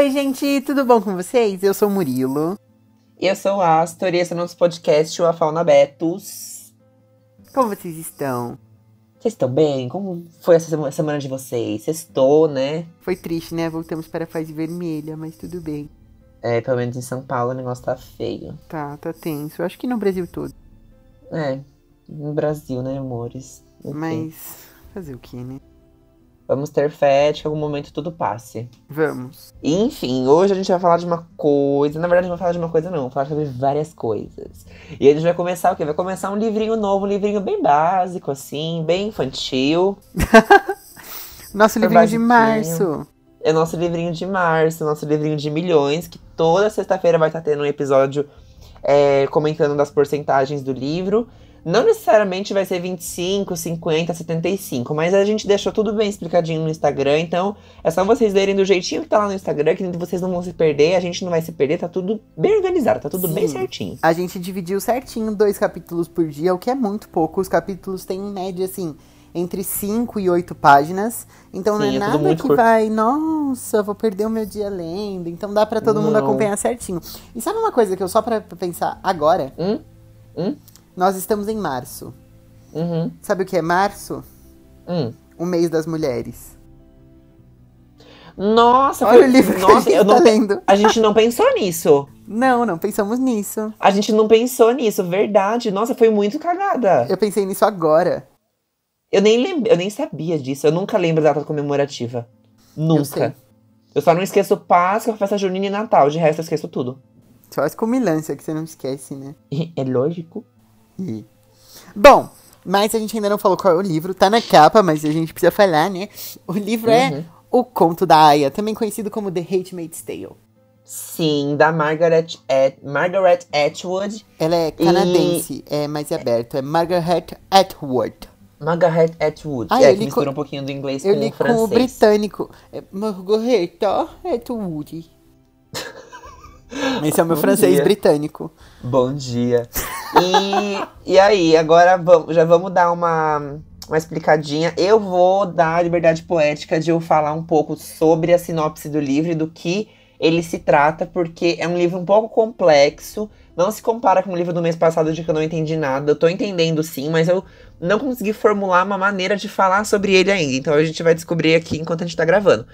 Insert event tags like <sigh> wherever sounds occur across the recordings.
Oi, gente, tudo bom com vocês? Eu sou o Murilo. Eu sou o Astor e esse é o nosso podcast, o A Fauna Betus. Como vocês estão? Vocês estão bem? Como foi essa semana de vocês? Sextou, né? Foi triste, né? Voltamos para a fase vermelha, mas tudo bem. É, pelo menos em São Paulo o negócio tá feio. Tá, tá tenso. Eu acho que no Brasil todo. É, no Brasil, né, amores? Mas fazer o que, né? Vamos ter fé de que em algum momento tudo passe. Vamos. Enfim, hoje a gente vai falar de uma coisa. Na verdade, não vai falar de uma coisa, não. Vou falar sobre várias coisas. E a gente vai começar o quê? Vai começar um livrinho novo, um livrinho bem básico, assim, bem infantil. <laughs> Nosso Super livrinho de março. É nosso livrinho de março, nosso livrinho de milhões, que toda sexta-feira vai estar tendo um episódio é, comentando das porcentagens do livro. Não necessariamente vai ser 25, 50, 75, mas a gente deixou tudo bem explicadinho no Instagram, então é só vocês lerem do jeitinho que tá lá no Instagram, que vocês não vão se perder, a gente não vai se perder, tá tudo bem organizado, tá tudo Sim. bem certinho. A gente dividiu certinho dois capítulos por dia, o que é muito pouco. Os capítulos têm em média, assim, entre 5 e 8 páginas. Então não Sim, é é tudo nada que curto. vai, nossa, vou perder o meu dia lendo. Então dá pra todo mundo Não. acompanhar certinho. E sabe uma coisa que eu só pra pensar agora? Hum? Hum? Nós estamos em março. Uhum. Sabe o que é março? Hum. O mês das mulheres. Nossa, Olha foi- o livro que a nossa, gente eu tá não, lendo. a gente não pensou nisso. Não, não pensamos nisso. A gente não pensou nisso, verdade. Nossa, foi muito cagada. Eu pensei nisso agora. Eu nem lembro, eu nem sabia disso. Eu nunca lembro da data comemorativa. Nunca. sei. Eu, só não esqueço Páscoa, festa junina e Natal. De resto, eu esqueço tudo. Só as comilança que você não esquece, né? <laughs> É lógico. E- Bom, mas a gente ainda não falou qual é o livro. Tá na capa, mas a gente precisa falar, né? O livro Uhum. é O Conto da Aya, também conhecido como The Handmaid's Tale. Sim, da Margaret, At Margaret Atwood. Ela é canadense, é mais aberto. É Margaret Atwood. Margaret Atwood. Ah, é, que mistura com- um pouquinho do inglês Eu com li o com o francês. britânico. É Margaret Atwood. <laughs> Esse é o meu Bom francês dia. britânico. Bom dia. E, e aí, agora vamos, já vamos dar uma, uma explicadinha. Eu vou dar a liberdade poética de eu falar um pouco sobre a sinopse do livro e do que ele se trata, porque é um livro um pouco complexo. Não se compara com o livro do mês passado de que eu não entendi nada. Eu tô entendendo sim, mas eu não consegui formular uma maneira de falar sobre ele ainda. Então a gente vai descobrir aqui enquanto a gente tá gravando.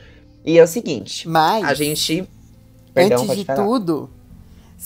E é o seguinte, Mas, a gente. Perdão, antes de falar. Tudo,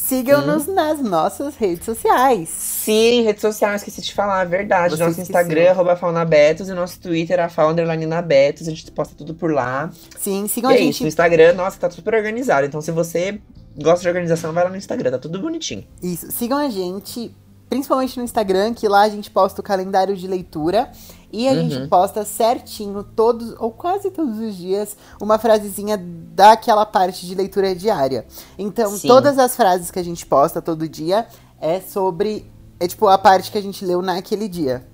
sigam-nos nas nossas redes sociais. Sim, redes sociais, esqueci de falar, é verdade. Você nosso esqueceu. Instagram, arroba faunabetos, e nosso Twitter, a faunderlinenabetos. A gente posta tudo por lá. Sim, E sigam é a isso, gente no Instagram, nossa, tá super organizado. Então, se você gosta de organização, vai lá no Instagram, tá tudo bonitinho. Isso, sigam a gente, principalmente no Instagram, que lá a gente posta o calendário de leitura e a gente Uhum. posta certinho todos ou quase todos os dias uma frasezinha daquela parte de leitura diária. Então, Sim. todas as frases que a gente posta todo dia é sobre é tipo a parte que a gente leu naquele dia.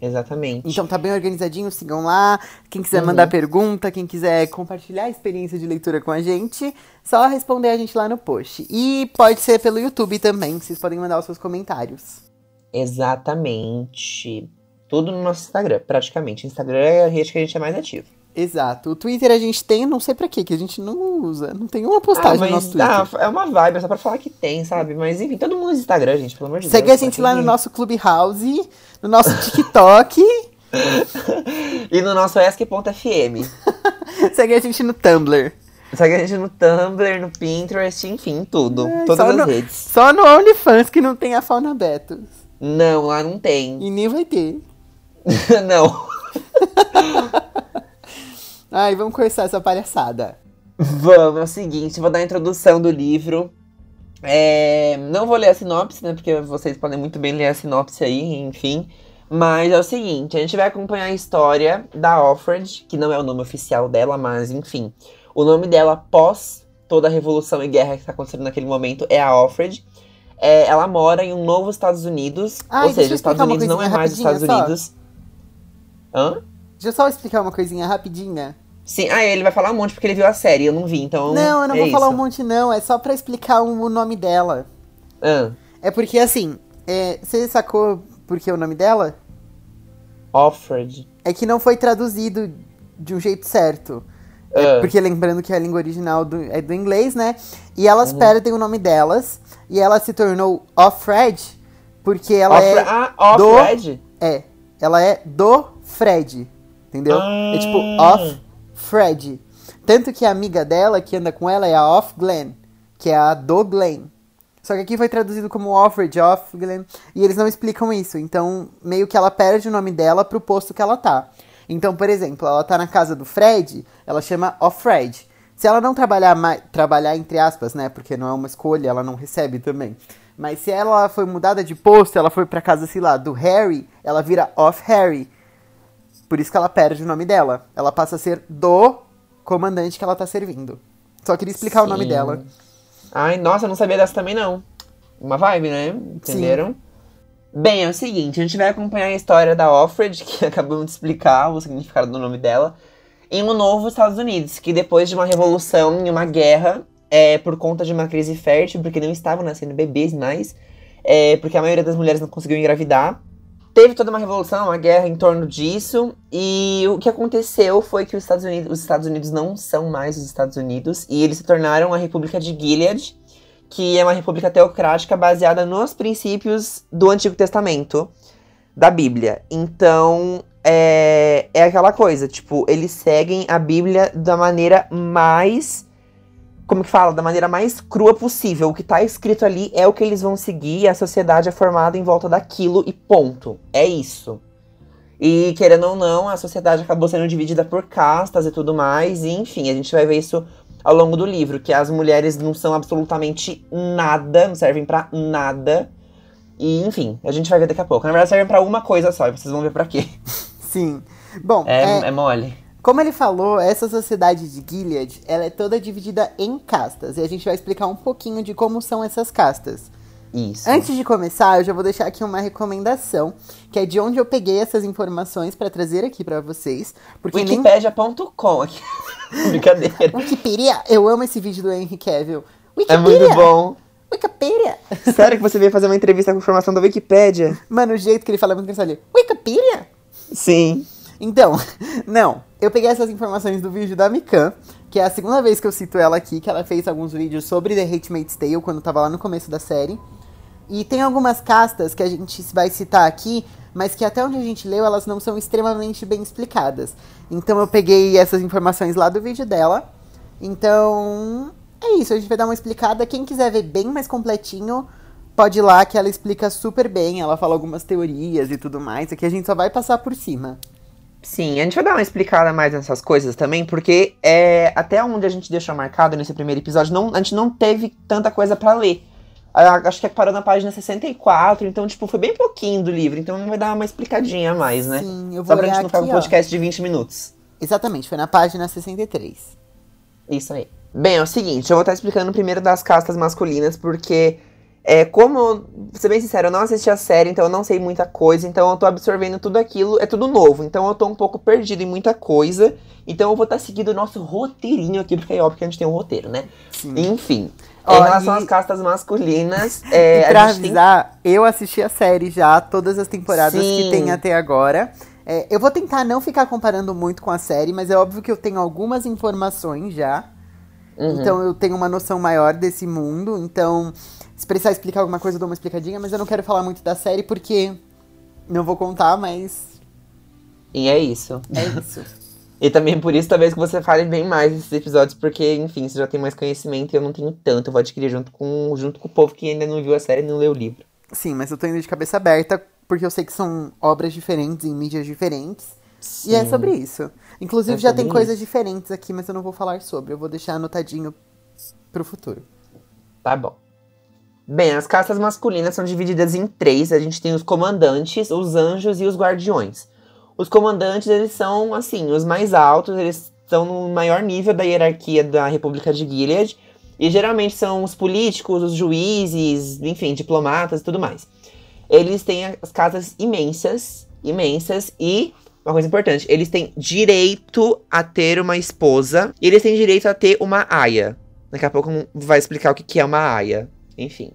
Exatamente. Então tá bem organizadinho, sigam lá. Quem quiser Uhum. mandar pergunta, quem quiser compartilhar a experiência de leitura com a gente, só responder a gente lá no post. E pode ser pelo YouTube também, vocês podem mandar os seus comentários. Exatamente. Tudo no nosso Instagram, praticamente. Instagram é a rede que a gente é mais ativo. Exato. O Twitter a gente tem, não sei pra quê, que a gente não usa. Não tem uma postagem no nosso Twitter. ah, é uma vibe, é só pra falar que tem, sabe? Mas enfim, todo mundo usa Instagram, gente, pelo amor de Segue Deus. a gente lá no nosso Clubhouse, no nosso <laughs> TikTok. E no nosso ESC.fm. <laughs> Segue a gente no Tumblr. Segue a gente no Tumblr, no Pinterest, enfim, tudo. Ai, todas as no- redes. Só no OnlyFans que não tem a Fauna Betos. Não, lá não tem. E nem vai ter. <laughs> não. Ai, vamos começar essa palhaçada. Vamos, é o seguinte, vou dar a introdução do livro. É, não vou ler a sinopse, né? Porque vocês podem muito bem ler a sinopse aí, enfim. Mas é o seguinte, a gente vai acompanhar a história da Alfred, que não é o nome oficial dela, mas enfim. O nome dela após toda a revolução e guerra que está acontecendo naquele momento é a Alfred. É, ela mora em um novo Estados Unidos, Ai, ou seja, os Estados Unidos não é mais os Estados só. Unidos. Hã? Deixa eu só explicar uma coisinha rapidinha. Sim, ah, ele vai falar um monte porque ele viu a série, eu não vi, então. Não, eu não é vou falar um isso. monte, não. É só pra explicar o o nome dela. Ah, É porque, assim, é, você sacou por que o nome dela? Alfred. É que não foi traduzido de um jeito certo. Ah. Porque lembrando que a língua original do- é do inglês, né? E elas Uhum. perdem o nome delas. E ela se tornou Offred porque ela é. ah, off do-? É. Ela é do Fred. Entendeu? É tipo Ah. Off Fred. Tanto que a amiga dela, que anda com ela, é a Off Glenn. Que é a do Glenn. Só que aqui foi traduzido como Offred, Off Glenn. E eles não explicam isso. Então, meio que ela perde o nome dela pro posto que ela tá. Então, por exemplo, ela tá na casa do Fred, ela chama Offred. Se ela não trabalhar mais, trabalhar entre aspas, né? Porque não é uma escolha, ela não recebe também. Mas se ela foi mudada de posto, ela foi pra casa, sei lá, do Harry, ela vira Off Harry. Por isso que ela perde o nome dela. Ela passa a ser do comandante que ela tá servindo. Só queria explicar o nome Sim. dela. Ai, nossa, eu não sabia dessa também, não. Uma vibe, né? Entenderam? Bem, é o seguinte, a gente vai acompanhar a história da Offred, <laughs> que acabamos de explicar o significado do nome dela, em um novo Estados Unidos, que depois de uma revolução e uma guerra, é, por conta de uma crise fértil, porque não estavam nascendo bebês mais, é, porque a maioria das mulheres não conseguiu engravidar, teve toda uma revolução, uma guerra em torno disso, e o que aconteceu foi que os Estados Unidos, os Estados Unidos não são mais os Estados Unidos, e eles se tornaram a República de Gilead, que é uma república teocrática baseada nos princípios do Antigo Testamento, da Bíblia. Então, é, é aquela coisa, tipo, eles seguem a Bíblia da maneira mais. Como que fala? Da maneira mais crua possível. O que tá escrito ali é o que eles vão seguir, e a sociedade é formada em volta daquilo e ponto. É isso. E querendo ou não, a sociedade acabou sendo dividida por castas e tudo mais, e enfim, a gente vai ver isso ao longo do livro, que as mulheres não são absolutamente nada, não servem pra nada. E enfim, a gente vai ver daqui a pouco. Na verdade, servem pra uma coisa só, e vocês vão ver pra quê. Sim. Bom, É, é, é mole. Como ele falou, essa sociedade de Gilead, ela é toda dividida em castas. E a gente vai explicar um pouquinho de como são essas castas. Isso. Antes de começar, eu já vou deixar aqui uma recomendação, que é de onde eu peguei essas informações pra trazer aqui pra vocês, porque nem Wikipedia.com aqui. <laughs> Brincadeira. Wikipedia, eu amo esse vídeo do Henry Cavill. É Wikipedia, muito bom. Wikipedia. Sério que você veio fazer uma entrevista com informação da Wikipédia? Mano, o jeito que ele fala é muito engraçado. Wikipedia? Sim. Então, <laughs> não. Eu peguei essas informações do vídeo da Mikan, que é a segunda vez que eu cito ela aqui, que ela fez alguns vídeos sobre The Handmaid's Tale, quando tava lá no começo da série. E tem algumas castas que a gente vai citar aqui, mas que até onde a gente leu, elas não são extremamente bem explicadas. Então eu peguei essas informações lá do vídeo dela. Então, é isso, a gente vai dar uma explicada. Quem quiser ver bem mais completinho, pode ir lá que ela explica super bem. Ela fala algumas teorias e tudo mais. Aqui a gente só vai passar por cima. Sim, a gente vai dar uma explicada mais nessas coisas também, porque é, até onde a gente deixou marcado nesse primeiro episódio, não, a gente não teve tanta coisa pra ler. Acho que parou na página 64, então, tipo, foi bem pouquinho do livro, então vai dar uma explicadinha a mais, né? Sim, eu vou Só pra gente não ficar aqui, um podcast de 20 minutos. Exatamente, foi na página 63. Isso aí. Bem, é o seguinte, eu vou estar explicando primeiro das castas masculinas, porque, é, como, eu- vou ser bem sincero, eu não assisti a série, então eu não sei muita coisa, então eu tô absorvendo tudo aquilo, é tudo novo, então eu tô um pouco perdido em muita coisa, então eu vou estar seguindo o nosso roteirinho aqui, porque é óbvio que a gente tem um roteiro, né? Sim. Enfim, Ó, em relação e- às castas masculinas, <laughs> é, e pra a gente tem avisar, eu assisti a série já, todas as temporadas que Sim. tem até agora. É, eu vou tentar não ficar comparando muito com a série, mas é óbvio que eu tenho algumas informações já. Uhum. Então eu tenho uma noção maior desse mundo. Então, se precisar explicar alguma coisa, eu dou uma explicadinha, mas eu não quero falar muito da série porque não vou contar, mas E é isso. é isso. <laughs> E também por isso, talvez que você fale bem mais desses episódios, porque, enfim, você já tem mais conhecimento e eu não tenho tanto. Eu vou adquirir junto com, junto com o povo que ainda não viu a série e não leu o livro. Sim, mas eu tô indo de cabeça aberta porque eu sei que são obras diferentes em mídias diferentes. E é Sim. sobre isso. Inclusive É já tem coisas isso. diferentes aqui, mas eu não vou falar sobre. Eu vou deixar anotadinho pro futuro. Tá bom. Bem, as castas masculinas são divididas em três. A gente tem os comandantes, os anjos e os guardiões. Os comandantes, eles são, assim, os mais altos, eles estão no maior nível da hierarquia da República de Gilead. E geralmente são os políticos, os juízes, enfim, diplomatas e tudo mais. Eles têm as casas imensas, imensas, e, uma coisa importante, eles têm direito a ter uma esposa, e eles têm direito a ter uma aia. Daqui a pouco vai explicar o que é uma aia. Enfim.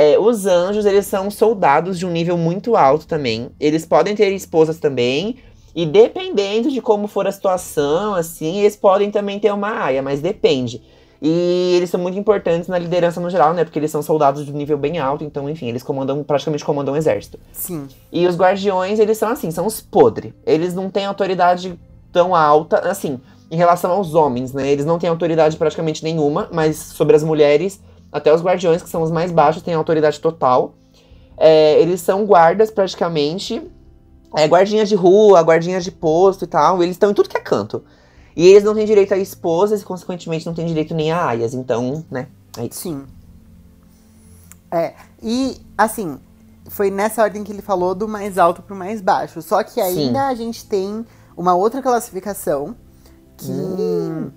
É, os anjos, eles são soldados de um nível muito alto também. Eles podem ter esposas também. E dependendo de como for a situação, assim, eles podem também ter uma aia, mas depende. E eles são muito importantes na liderança no geral, né? Porque eles são soldados de nível bem alto, então, enfim, eles comandam, praticamente comandam um exército. Sim. E os guardiões, eles são assim, são os podres. Eles não têm autoridade tão alta, assim, em relação aos homens, né? Eles não têm autoridade praticamente nenhuma, mas sobre as mulheres, até os guardiões, que são os mais baixos, têm autoridade total. É, eles são guardas, praticamente. É, guardinhas de rua, guardinhas de posto e tal. Eles estão em tudo que é canto. E eles não têm direito a esposas e, consequentemente, não têm direito nem a aias. Então, né? É isso. Sim. É, e assim, foi nessa ordem que ele falou do mais alto pro mais baixo. Só que ainda Sim. a gente tem uma outra classificação que Hum.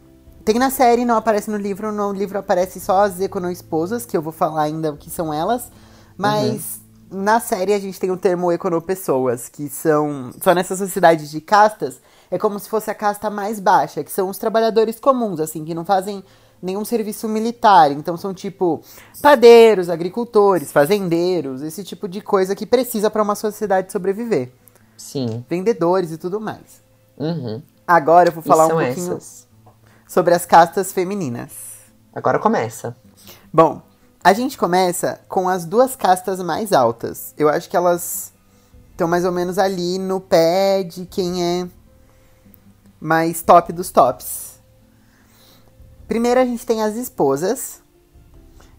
Tem na série, não aparece no livro. No livro aparece só as econo-esposas, que eu vou falar ainda o que são elas. Mas na série a gente tem o termo econo-pessoas, que são. Só nessa sociedade de castas, é como se fosse a casta mais baixa, que são os trabalhadores comuns, assim, que não fazem nenhum serviço militar. Então são tipo padeiros, agricultores, fazendeiros, esse tipo de coisa que precisa para uma sociedade sobreviver. Sim. Vendedores e tudo mais. Uhum. Agora eu vou falar um pouquinho essas. Sobre as castas femininas. Agora começa. Bom, a gente começa com as duas castas mais altas. Eu acho que elas estão mais ou menos ali no pé de quem é mais top dos tops. Primeiro a gente tem as esposas,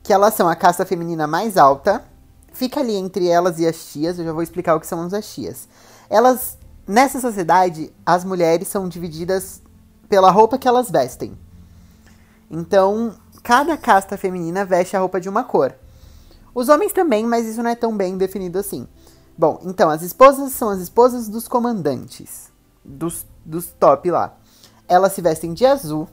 que elas são a casta feminina mais alta. Fica ali entre elas e as tias, eu já vou explicar o que são as tias. Elas, nessa sociedade, as mulheres são divididas pela roupa que elas vestem. Então, cada casta feminina veste a roupa de uma cor. Os homens também, mas isso não é tão bem definido assim. Bom, então, as esposas são as esposas dos comandantes, dos, dos top lá. Elas se vestem de azul,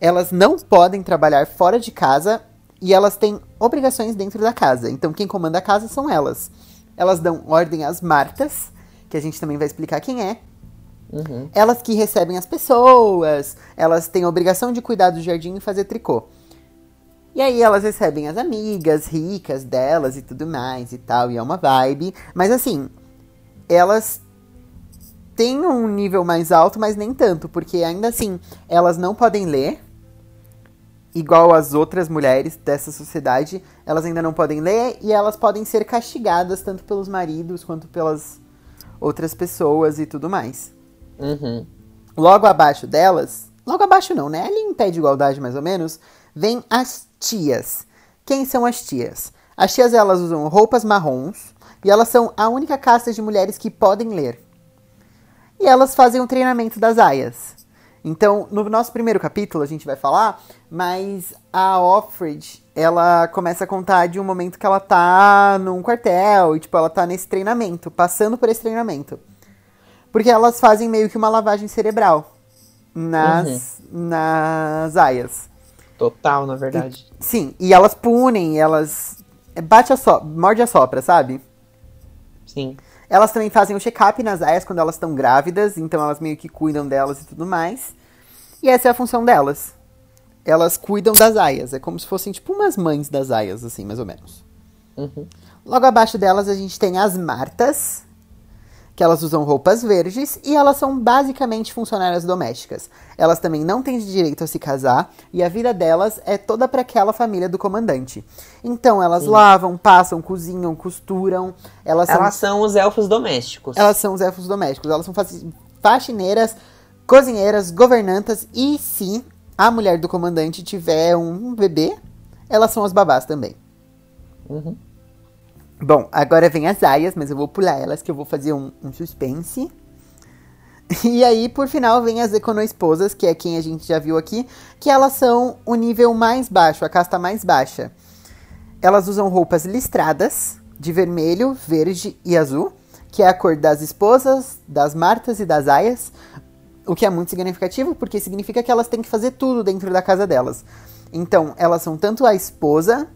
elas não podem trabalhar fora de casa e elas têm obrigações dentro da casa. Então, quem comanda a casa são elas. Elas dão ordem às martas, que a gente também vai explicar quem é, Uhum. elas que recebem as pessoas, elas têm a obrigação de cuidar do jardim e fazer tricô. E aí elas recebem as amigas ricas delas e tudo mais e tal, e é uma vibe. Mas assim, elas têm um nível mais alto, mas nem tanto, porque ainda assim, elas não podem ler, igual as outras mulheres dessa sociedade, elas ainda não podem ler e elas podem ser castigadas tanto pelos maridos quanto pelas outras pessoas e tudo mais. Uhum. Logo abaixo delas, logo abaixo não, né? Ali em pé de igualdade mais ou menos, vem as tias. Quem são as tias? As tias elas usam roupas marrons e elas são a única casta de mulheres que podem ler. E elas fazem o treinamento das aias. Então, no nosso primeiro capítulo a gente vai falar, mas a Offred, ela começa a contar de um momento que ela tá num quartel e tipo, ela tá nesse treinamento, passando por esse treinamento. Porque elas fazem meio que uma lavagem cerebral nas, nas aias. Total, na verdade. Sim, e elas punem, elas. Bate a so... morde a sopra, sabe? Sim. Elas também fazem o check-up nas aias quando elas estão grávidas, então elas meio que cuidam delas e tudo mais. E essa é a função delas. Elas cuidam das aias, é como se fossem tipo umas mães das aias, assim, mais ou menos. Uhum. Logo abaixo delas a gente tem as martas, que elas usam roupas verdes e elas são basicamente funcionárias domésticas. Elas também não têm direito a se casar e a vida delas é toda para aquela família do comandante. Então elas lavam, passam, cozinham, costuram. Elas são, Elas são os elfos domésticos. elas são os elfos domésticos. Elas são faxineiras, cozinheiras, governantas e se a mulher do comandante tiver um bebê, elas são as babás também. Uhum. Bom, agora vem as aias, mas eu vou pular elas que eu vou fazer um, um suspense. E aí, por final, vem as econoesposas, que é quem a gente já viu aqui, que elas são o nível mais baixo, a casta mais baixa. Elas usam roupas listradas, de vermelho, verde e azul, que é a cor das esposas, das martas e das aias, o que é muito significativo, porque significa que elas têm que fazer tudo dentro da casa delas. Então, elas são tanto a esposa,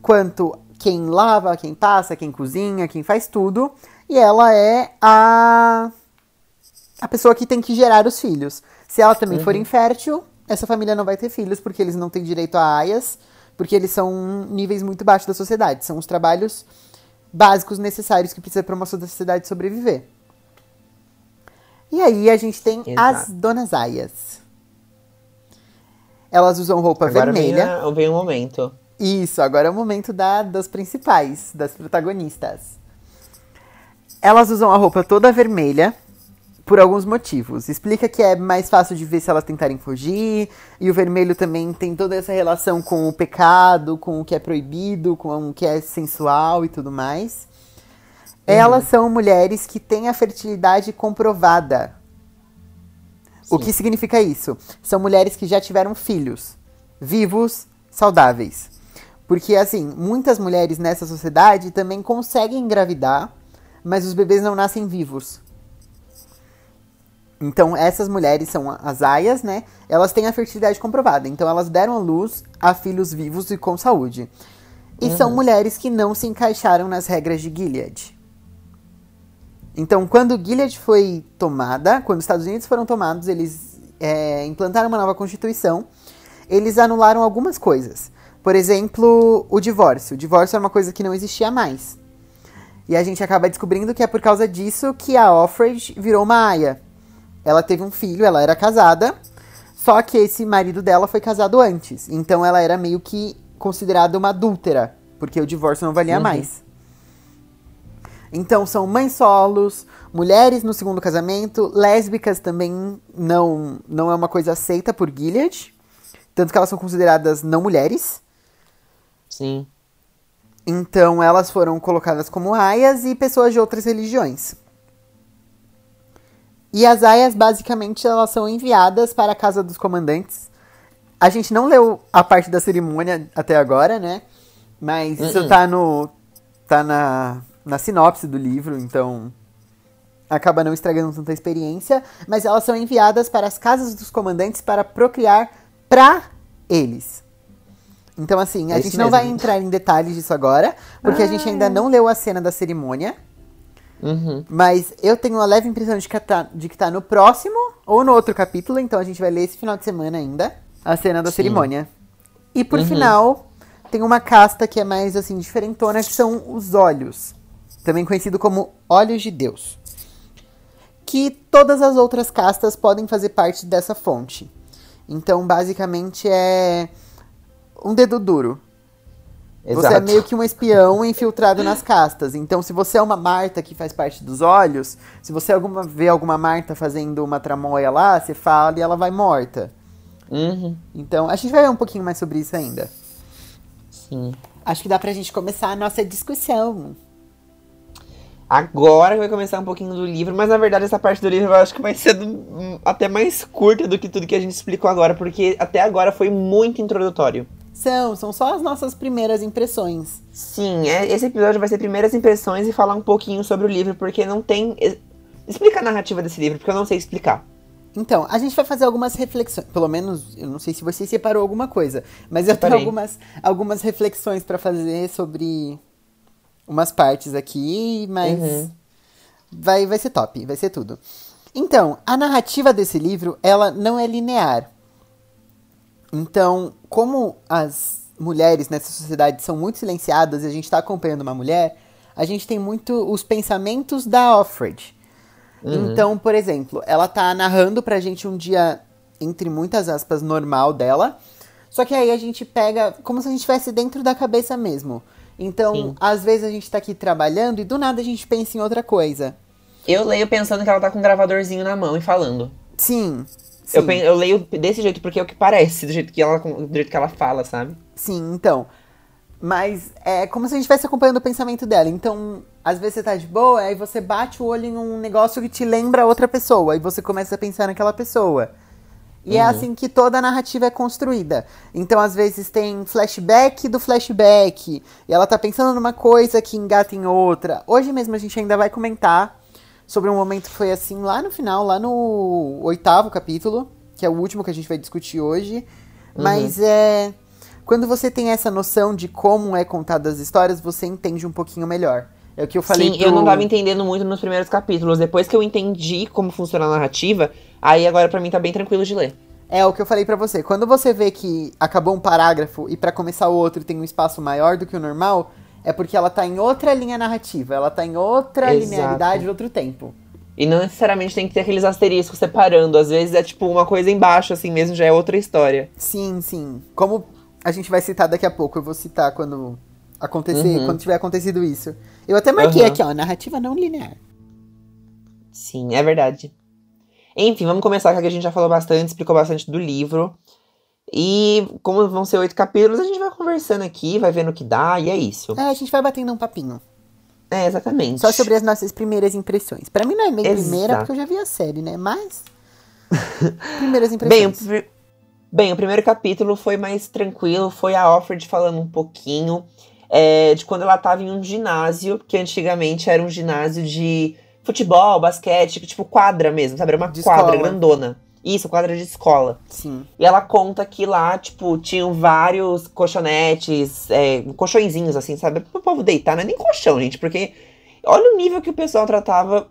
quanto quem lava, quem passa, quem cozinha, quem faz tudo. E ela é a, a pessoa que tem que gerar os filhos. Se ela também for infértil, essa família não vai ter filhos, porque eles não têm direito a aias, porque eles são níveis muito baixos da sociedade. São os trabalhos básicos necessários que precisa para uma sociedade sobreviver. E aí a gente tem Exato. as donas aias. Elas usam roupa Agora vem, vermelha. a- vem o momento. Isso, agora é o momento da, das principais, das protagonistas. Elas usam a roupa toda vermelha por alguns motivos. Explica que é mais fácil de ver se elas tentarem fugir, e o vermelho também tem toda essa relação com o pecado, com o que é proibido, com o que é sensual e tudo mais. Elas são mulheres que têm a fertilidade comprovada. O Sim. que significa isso? São mulheres que já tiveram filhos, vivos, saudáveis. Porque, assim, muitas mulheres nessa sociedade também conseguem engravidar, mas os bebês não nascem vivos. Então, essas mulheres são as aias, né? Elas têm a fertilidade comprovada. Então, elas deram à luz a filhos vivos e com saúde. E são mulheres que não se encaixaram nas regras de Gilead. Então, quando Gilead foi tomada, quando os Estados Unidos foram tomados, eles é, implantaram uma nova constituição. Eles anularam algumas coisas. Por exemplo, o divórcio. O divórcio era uma coisa que não existia mais. E a gente acaba descobrindo que é por causa disso que a Offred virou uma aia. Ela teve um filho, ela era casada, só que esse marido dela foi casado antes. Então ela era meio que considerada uma adúltera, porque o divórcio não valia Uhum. mais. Então são mães solos, mulheres no segundo casamento, lésbicas também não, não é uma coisa aceita por Gilead. Tanto que elas são consideradas não mulheres. Sim. Então elas foram colocadas como aias e pessoas de outras religiões. E as aias, basicamente, elas são enviadas para a casa dos comandantes. A gente não leu a parte da cerimônia até agora, né? Mas isso Uh-uh. tá no. tá na, na sinopse do livro, então acaba não estragando tanta experiência. Mas elas são enviadas para as casas dos comandantes para procriar pra eles. Então, assim, a É gente não mesmo. vai entrar em detalhes disso agora, porque a gente ainda não leu a cena da cerimônia. Uhum. Mas eu tenho uma leve impressão de que, tá, de que tá no próximo ou no outro capítulo, então a gente vai ler esse final de semana ainda a cena da Sim. cerimônia. E por Uhum. final, tem uma casta que é mais assim diferentona, que são os olhos, também conhecido como olhos de Deus. Que todas as outras castas podem fazer parte dessa fonte. Então, basicamente é um dedo duro. Você é Exato. meio que um espião infiltrado nas castas. Então, se você é uma Marta que faz parte dos olhos, se você alguma vê alguma Marta fazendo uma tramóia lá, você fala e ela vai morta. Uhum. Então, a gente vai ver um pouquinho mais sobre isso ainda. Sim. Acho que dá pra gente começar a nossa discussão. Agora vai começar um pouquinho do livro, mas na verdade essa parte do livro eu acho que vai ser do- até mais curta do que tudo que a gente explicou agora, porque até agora foi muito introdutório. São, são só as nossas primeiras impressões. Sim, é- esse episódio vai ser primeiras impressões e falar um pouquinho sobre o livro, porque não tem. Explica a narrativa desse livro, porque eu não sei explicar. Então, a gente vai fazer algumas reflexões. Pelo menos, eu não sei se você separou alguma coisa, mas eu tenho algumas, algumas reflexões pra fazer sobre umas partes aqui, mas Uhum. vai, vai ser top, vai ser tudo. Então, a narrativa desse livro, ela não é linear. Então, como as mulheres nessa sociedade são muito silenciadas e a gente está acompanhando uma mulher, a gente tem muito os pensamentos da Offred. Então, por exemplo, ela tá narrando pra gente um dia, entre muitas aspas, normal dela. Só que aí a gente pega como se a gente estivesse dentro da cabeça mesmo. Então, Sim. às vezes a gente tá aqui trabalhando e do nada a gente pensa em outra coisa. Eu leio pensando que ela tá com um gravadorzinho na mão e falando. Sim. Eu, eu leio desse jeito porque é o que parece, do jeito que ela, do jeito que ela fala, sabe? sim, então. Mas é como se a gente estivesse acompanhando o pensamento dela. Então, às vezes você tá de boa, aí você bate o olho em um negócio que te lembra outra pessoa. Aí você começa a pensar naquela pessoa. E é assim que toda a narrativa é construída. Então, às vezes, tem flashback do flashback. E ela tá pensando numa coisa que engata em outra. Hoje mesmo a gente ainda vai comentar sobre um momento que foi assim lá no final, lá no oitavo capítulo, que é o último que a gente vai discutir hoje. Mas é. Quando você tem essa noção de como é contada as histórias, você entende um pouquinho melhor. É o que eu falei Sim, pro... eu não tava entendendo muito nos primeiros capítulos. Depois que eu entendi como funciona a narrativa, aí agora pra mim tá bem tranquilo de ler. É o que eu falei pra você. Quando você vê que acabou um parágrafo e pra começar o outro tem um espaço maior do que o normal, é porque ela tá em outra linha narrativa, ela tá em outra Exato. linearidade, outro tempo. E não necessariamente tem que ter aqueles asteriscos separando. Às vezes é tipo uma coisa embaixo, assim mesmo, já é outra história. Sim, sim. Como a gente vai citar daqui a pouco, eu vou citar quando acontecer, Uhum. quando tiver acontecido isso. Eu até marquei Uhum. aqui, ó, narrativa não linear. Sim, é verdade. Enfim, vamos começar, que a gente já falou bastante, explicou bastante do livro. E como vão ser oito capítulos, a gente vai conversando aqui, vai vendo o que dá, e é isso. É, a gente vai batendo um papinho. É, exatamente. Só sobre as nossas primeiras impressões. Pra mim não é bem Exato. primeira, porque eu já vi a série, né? Mas. <laughs> primeiras Bem, o, impressões. bem, o primeiro capítulo foi mais tranquilo, foi a Offred falando um pouquinho é, de quando ela tava em um ginásio, que antigamente era um ginásio de futebol, basquete, tipo quadra mesmo, sabe? Era uma De quadra escola. grandona. Isso, quadra de escola. Sim. E ela conta que lá, tipo, tinham vários colchonetes, é, colchõezinhos, assim, sabe? Pro povo deitar, não é nem colchão, gente, porque olha o nível que o pessoal tratava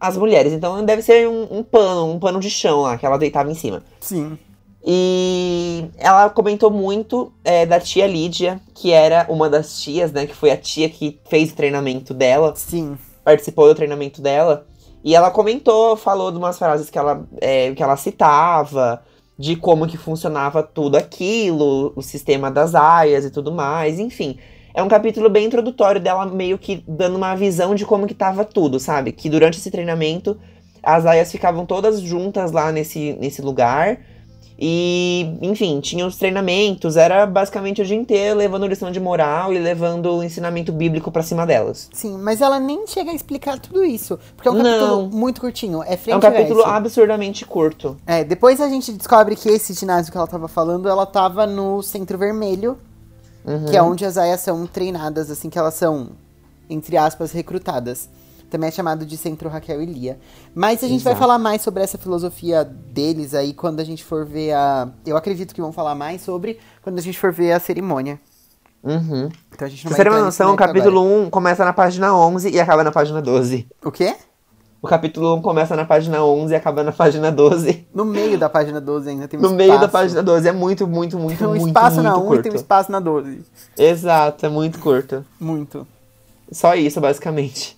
as mulheres. Então deve ser um, um pano, um pano de chão lá, que ela deitava em cima. Sim. E ela comentou muito é, da tia Lídia, que era uma das tias, né? Que foi a tia que fez o treinamento dela Sim. participou do treinamento dela. E ela comentou, falou de umas frases que ela, é, que ela citava, de como que funcionava tudo aquilo, o sistema das aias e tudo mais, enfim. É um capítulo bem introdutório dela meio que dando uma visão de como que tava tudo, sabe? Que durante esse treinamento as aias ficavam todas juntas lá nesse, nesse lugar. E, enfim, tinha os treinamentos, era basicamente o dia inteiro levando lição de moral e levando o ensinamento bíblico pra cima delas. Sim, mas ela nem chega a explicar tudo isso. Porque é um Não. capítulo muito curtinho. É frente É um capítulo absurdamente curto. É, depois a gente descobre que esse ginásio que ela tava falando, ela tava no Centro Vermelho, Uhum. que é onde as aias são treinadas, assim, que elas são, entre aspas, recrutadas. Também é chamado de Centro Raquel e Lia. Mas a gente vai Exato. falar mais sobre essa filosofia deles aí quando a gente for ver a. Eu acredito que vão falar mais sobre quando a gente for ver a cerimônia. Uhum. Então a gente não Pra vai ter uma noção, o capítulo agora. 1 começa na página 11 e acaba na página 12. O quê? O capítulo 1 começa na página 11 e acaba na página 12. No meio da página 12 ainda tem um No meio da espaço. página 12. É muito, muito, muito, Tem um muito, espaço muito na 1 e curto. tem um espaço na 12. Exato, é muito curto. Muito. Só isso, basicamente.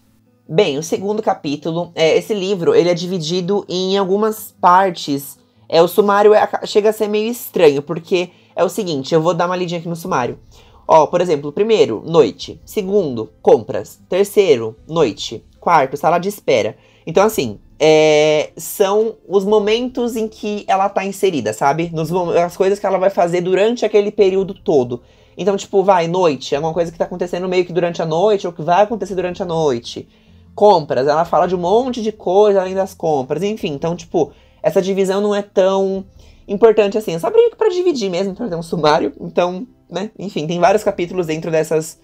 Bem, o segundo capítulo, é, esse livro, ele é dividido em algumas partes. É, o sumário é- chega a ser meio estranho, porque é o seguinte, eu vou dar uma lidinha aqui no sumário. Ó, por exemplo, primeiro, noite. Segundo, compras. Terceiro, noite. Quarto, sala de espera. Então, assim, é, são os momentos em que ela tá inserida, sabe? Nos, as coisas que ela vai fazer durante aquele período todo. Então, tipo, vai, noite, é uma coisa que tá acontecendo meio que durante a noite, ou que vai acontecer durante a noite. Compras, ela fala de um monte de coisa além das compras, enfim. Então, tipo, essa divisão não é tão importante assim. É só pra dividir mesmo, pra ter um sumário. Então, né, enfim, tem vários capítulos dentro dessas.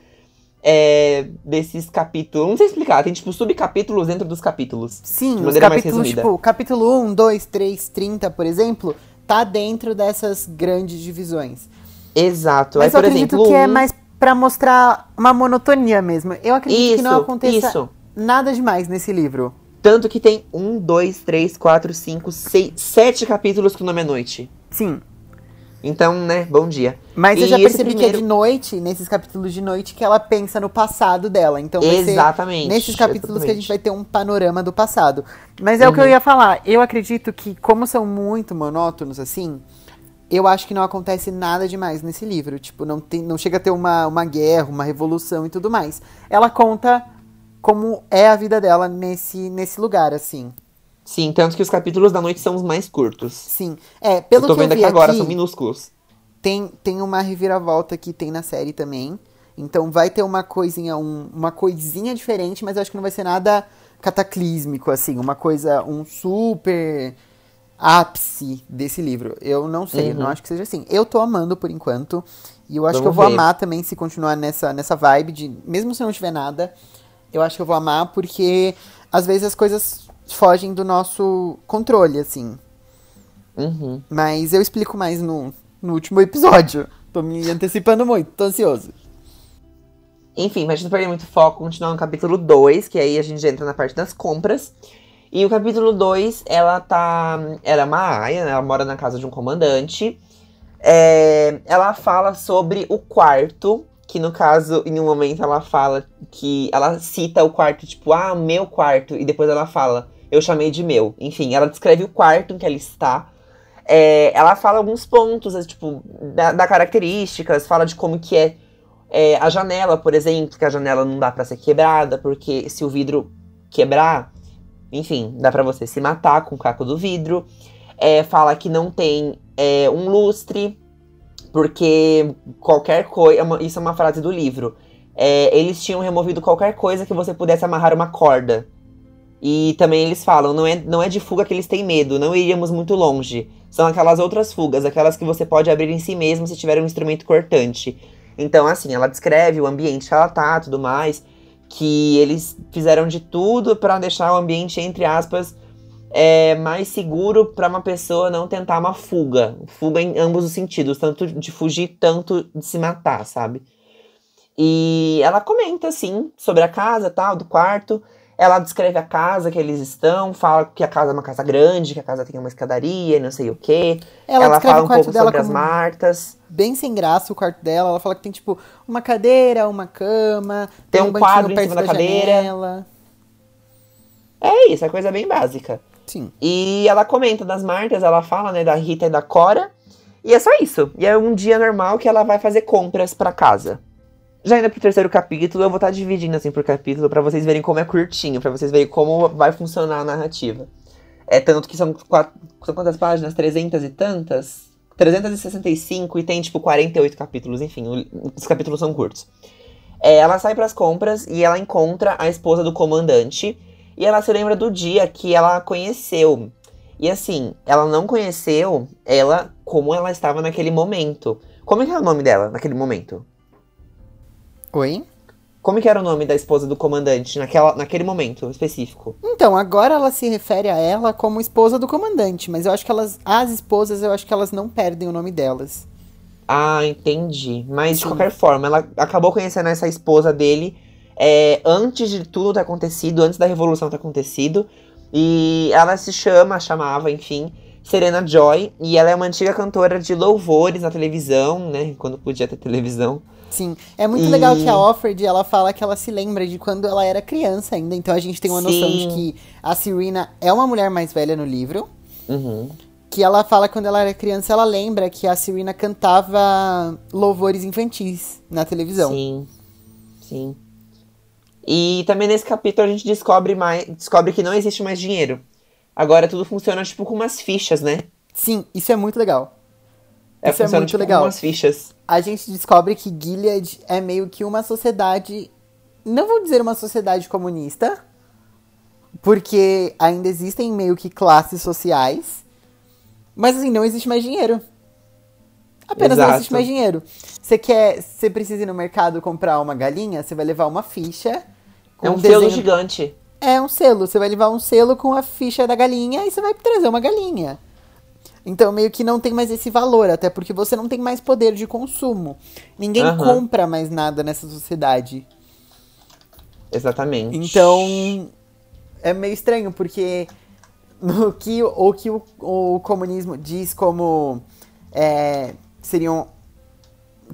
é, desses capítulos. Não sei explicar, tem tipo subcapítulos dentro dos capítulos. Sim, De os maneira mais capítulos, resumida. tipo, capítulo 1, 2, 3, 30, por exemplo, tá dentro dessas grandes divisões. Exato. Mas Aí, eu por acredito exemplo, que é um- mais pra mostrar uma monotonia mesmo. Eu acredito que não Isso, aconteça isso. Nada demais nesse livro. Tanto que tem um, dois, três, quatro, cinco, seis, sete capítulos que o nome é noite. Sim. Então, né, bom dia. Mas eu E já esse percebi que é primeiro- de noite, nesses capítulos de noite, que ela pensa no passado dela. Então Exatamente. nesses capítulos que a gente exatamente. vai ter um panorama do passado. Mas é o que eu Uhum. ia falar. Eu acredito que, como são muito monótonos assim, eu acho que não acontece nada demais nesse livro. Tipo, não, tem, não chega a ter uma, uma guerra, uma revolução e tudo mais. Ela conta como é a vida dela nesse, nesse lugar, assim. Sim, tanto que os capítulos da noite são os mais curtos. Sim. É, pelo eu tô que eu vendo vi aqui agora, aqui, são minúsculos. tem, tem uma reviravolta que tem na série também. Então vai ter uma coisinha, um- uma coisinha diferente, mas eu acho que não vai ser nada cataclísmico, assim. Uma coisa, um super ápice desse livro. Eu não sei, eu não Uhum. acho que seja assim. Eu tô amando por enquanto. E eu acho que eu Vamos vou ver. amar também se continuar nessa, nessa vibe de. Mesmo se não tiver nada, eu acho que eu vou amar, porque às vezes as coisas fogem do nosso controle, assim. Uhum. Mas eu explico mais no, no último episódio. Tô me antecipando muito, tô ansioso. Enfim, mas não perder muito foco, continuar no capítulo 2, que aí a gente entra na parte das compras. E o capítulo 2, ela tá. Ela é uma aia, né? Ela mora na casa de um comandante. É, ela fala sobre o quarto, que no caso, em um momento ela fala que. Ela cita o quarto, tipo, ah, meu quarto. E depois ela fala, eu chamei de meu. Enfim, ela descreve o quarto em que ela está. É, ela fala alguns pontos, é, tipo, da, da, características, fala de como que é, é, a janela, por exemplo, que a janela não dá para ser quebrada, porque se o vidro quebrar, enfim, dá para você se matar com o caco do vidro. É, fala que não tem é, um lustre, porque qualquer coisa. É isso é uma frase do livro. É, eles tinham removido qualquer coisa que você pudesse amarrar uma corda. E também eles falam, não é, não é de fuga que eles têm medo, não iríamos muito longe. São aquelas outras fugas, aquelas que você pode abrir em si mesmo se tiver um instrumento cortante. Então, assim, ela descreve o ambiente que ela tá, tudo mais, que eles fizeram de tudo para deixar o ambiente, entre aspas, é, mais seguro para uma pessoa não tentar uma fuga. Fuga em ambos os sentidos, tanto de fugir, tanto de se matar, sabe? E ela comenta, assim, sobre a casa, tal, do quarto. Ela descreve a casa que eles estão, fala que a casa é uma casa grande, que a casa tem uma escadaria e não sei o quê. Ela, ela fala um pouco sobre as martas. Bem sem graça o quarto dela. Ela fala que tem, tipo, uma cadeira, uma cama. Tem, tem um, um quadro em cima da, da cadeira. Janela. É isso, é coisa bem básica. Sim. E ela comenta das marcas, ela fala, né, da Rita e da Cora. E é só isso. E é um dia normal que ela vai fazer compras para casa. Já indo pro terceiro capítulo, eu vou estar tá dividindo assim por capítulo para vocês verem como é curtinho, para vocês verem como vai funcionar a narrativa. É tanto que são, quatro, são quantas páginas? 300 e tantas? 365 e tem tipo 48 capítulos, enfim, os capítulos são curtos. É, ela sai para as compras e ela encontra a esposa do comandante, e ela se lembra do dia que ela conheceu. E assim, ela não conheceu ela como ela estava naquele momento. Como é que era o nome dela naquele momento? Oi? Como que era o nome da esposa do comandante naquela, naquele momento específico? Então, agora ela se refere a ela como esposa do comandante, mas eu acho que elas, as esposas, eu acho que elas não perdem o nome delas. Ah, entendi. Mas Sim. de qualquer forma, ela acabou conhecendo essa esposa dele é, antes de tudo ter acontecido, antes da revolução ter acontecido. E ela se chama, chamava, enfim, Serena Joy. E ela é uma antiga cantora de louvores na televisão, né? Quando podia ter televisão. Sim, é muito e... legal que a Offred, ela fala que ela se lembra de quando ela era criança ainda. Então a gente tem uma Sim. noção de que a Serena é uma mulher mais velha no livro. Uhum. Que ela fala que quando ela era criança, ela lembra que a Serena cantava louvores infantis na televisão. Sim, sim. E também nesse capítulo a gente descobre, mais, descobre que não existe mais dinheiro. Agora tudo funciona tipo com umas fichas, né? Sim, isso é muito legal. É, isso é muito tipo, legal. Com umas fichas. A gente descobre que Gilead é meio que uma sociedade. Não vou dizer uma sociedade comunista, porque ainda existem meio que classes sociais. Mas assim, não existe mais dinheiro. Apenas Exato. não existe mais dinheiro. Você quer. Você precisa ir no mercado comprar uma galinha, você vai levar uma ficha é um, um selo gigante. É um selo. Você vai levar um selo com a ficha da galinha e você vai trazer uma galinha. Então, meio que não tem mais esse valor, até porque você não tem mais poder de consumo. Ninguém uhum. compra mais nada nessa sociedade. Exatamente. Então, é meio estranho, porque <laughs> no que, o que o, o comunismo diz como é, seriam.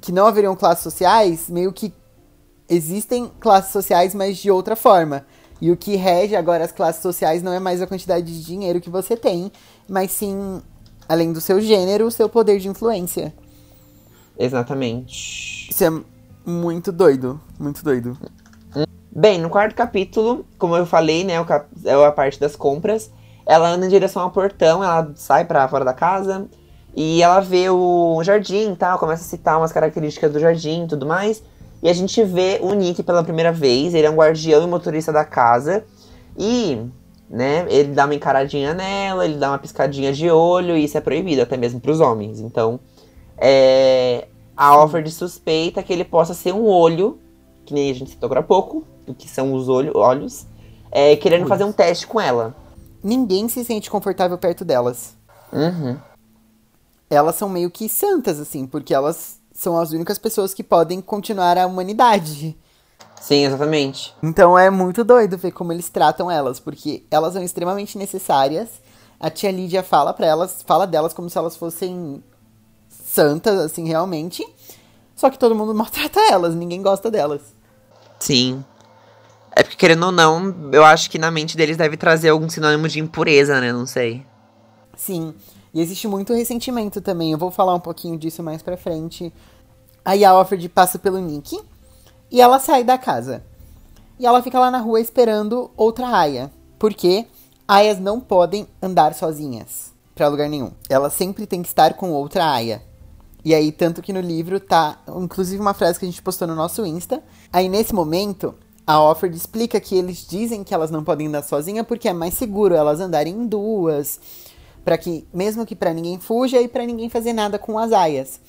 que não haveriam classes sociais, meio que existem classes sociais, mas de outra forma. E o que rege agora as classes sociais não é mais a quantidade de dinheiro que você tem, mas sim, além do seu gênero, o seu poder de influência. Exatamente. Isso é muito doido, muito doido. Bem, no quarto capítulo, como eu falei, né, é a parte das compras. Ela anda em direção ao portão, ela sai para fora da casa e ela vê o jardim e tal, começa a citar umas características do jardim e tudo mais. E a gente vê o Nick pela primeira vez, ele é um guardião e motorista da casa. E, né, ele dá uma encaradinha nela, ele dá uma piscadinha de olho, e isso é proibido até mesmo para os homens. Então, é, a de suspeita que ele possa ser um olho, que nem a gente citou agora há pouco, o que são os olho, olhos, é, querendo fazer um teste com ela. Ninguém se sente confortável perto delas. Uhum. Elas são meio que santas, assim, porque elas são as únicas pessoas que podem continuar a humanidade. Sim, exatamente. Então é muito doido ver como eles tratam elas, porque elas são extremamente necessárias. A tia Lídia fala para elas, fala delas como se elas fossem santas, assim, realmente. Só que todo mundo <laughs> maltrata elas, ninguém gosta delas. Sim. É porque, querendo ou não, eu acho que na mente deles deve trazer algum sinônimo de impureza, né? Não sei. Sim. E existe muito ressentimento também. Eu vou falar um pouquinho disso mais pra frente. Aí a Offred passa pelo Nick e ela sai da casa. E ela fica lá na rua esperando outra Aya. Porque Aias não podem andar sozinhas pra lugar nenhum. Ela sempre tem que estar com outra Aya. E aí, tanto que no livro tá, inclusive uma frase que a gente postou no nosso Insta. Aí nesse momento, a Offred explica que eles dizem que elas não podem andar sozinha porque é mais seguro elas andarem em duas, para que mesmo que para ninguém fuja e para ninguém fazer nada com as aias.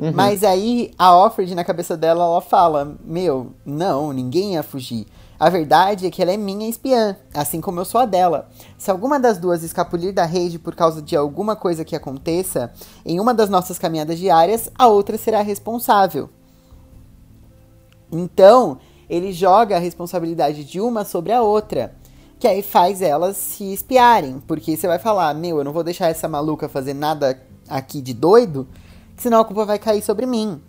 Uhum. Mas aí a Offred na cabeça dela ela fala: "Meu, não, ninguém ia fugir. A verdade é que ela é minha espiã, assim como eu sou a dela. Se alguma das duas escapulir da rede por causa de alguma coisa que aconteça em uma das nossas caminhadas diárias, a outra será responsável." Então, ele joga a responsabilidade de uma sobre a outra. Que aí faz elas se espiarem. Porque você vai falar, meu, eu não vou deixar essa maluca fazer nada aqui de doido, senão a culpa vai cair sobre mim.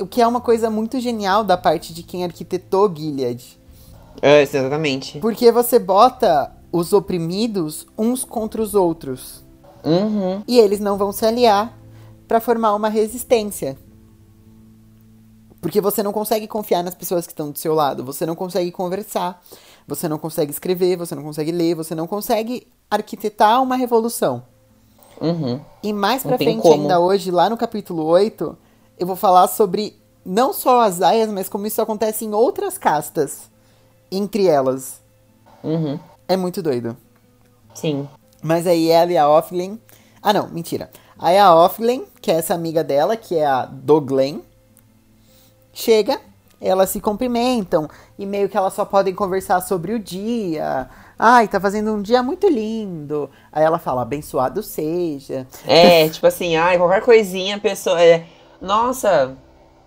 O que é uma coisa muito genial da parte de quem arquitetou Gilead. É, exatamente. Porque você bota os oprimidos uns contra os outros. Uhum. E eles não vão se aliar para formar uma resistência. Porque você não consegue confiar nas pessoas que estão do seu lado, você não consegue conversar, você não consegue escrever, você não consegue ler, você não consegue arquitetar uma revolução. Uhum. E mais pra frente, como. ainda hoje, lá no capítulo 8, eu vou falar sobre não só as aias, mas como isso acontece em outras castas entre elas. Uhum. É muito doido. Sim. Mas aí ela e a Offlin. Ah, não, mentira. Aí a Offlin, que é essa amiga dela, que é a Doglen, chega, elas se cumprimentam e meio que elas só podem conversar sobre o dia. Ai, tá fazendo um dia muito lindo. Aí ela fala, abençoado seja. É, <laughs> tipo assim, ai, qualquer coisinha, a pessoa. É, Nossa,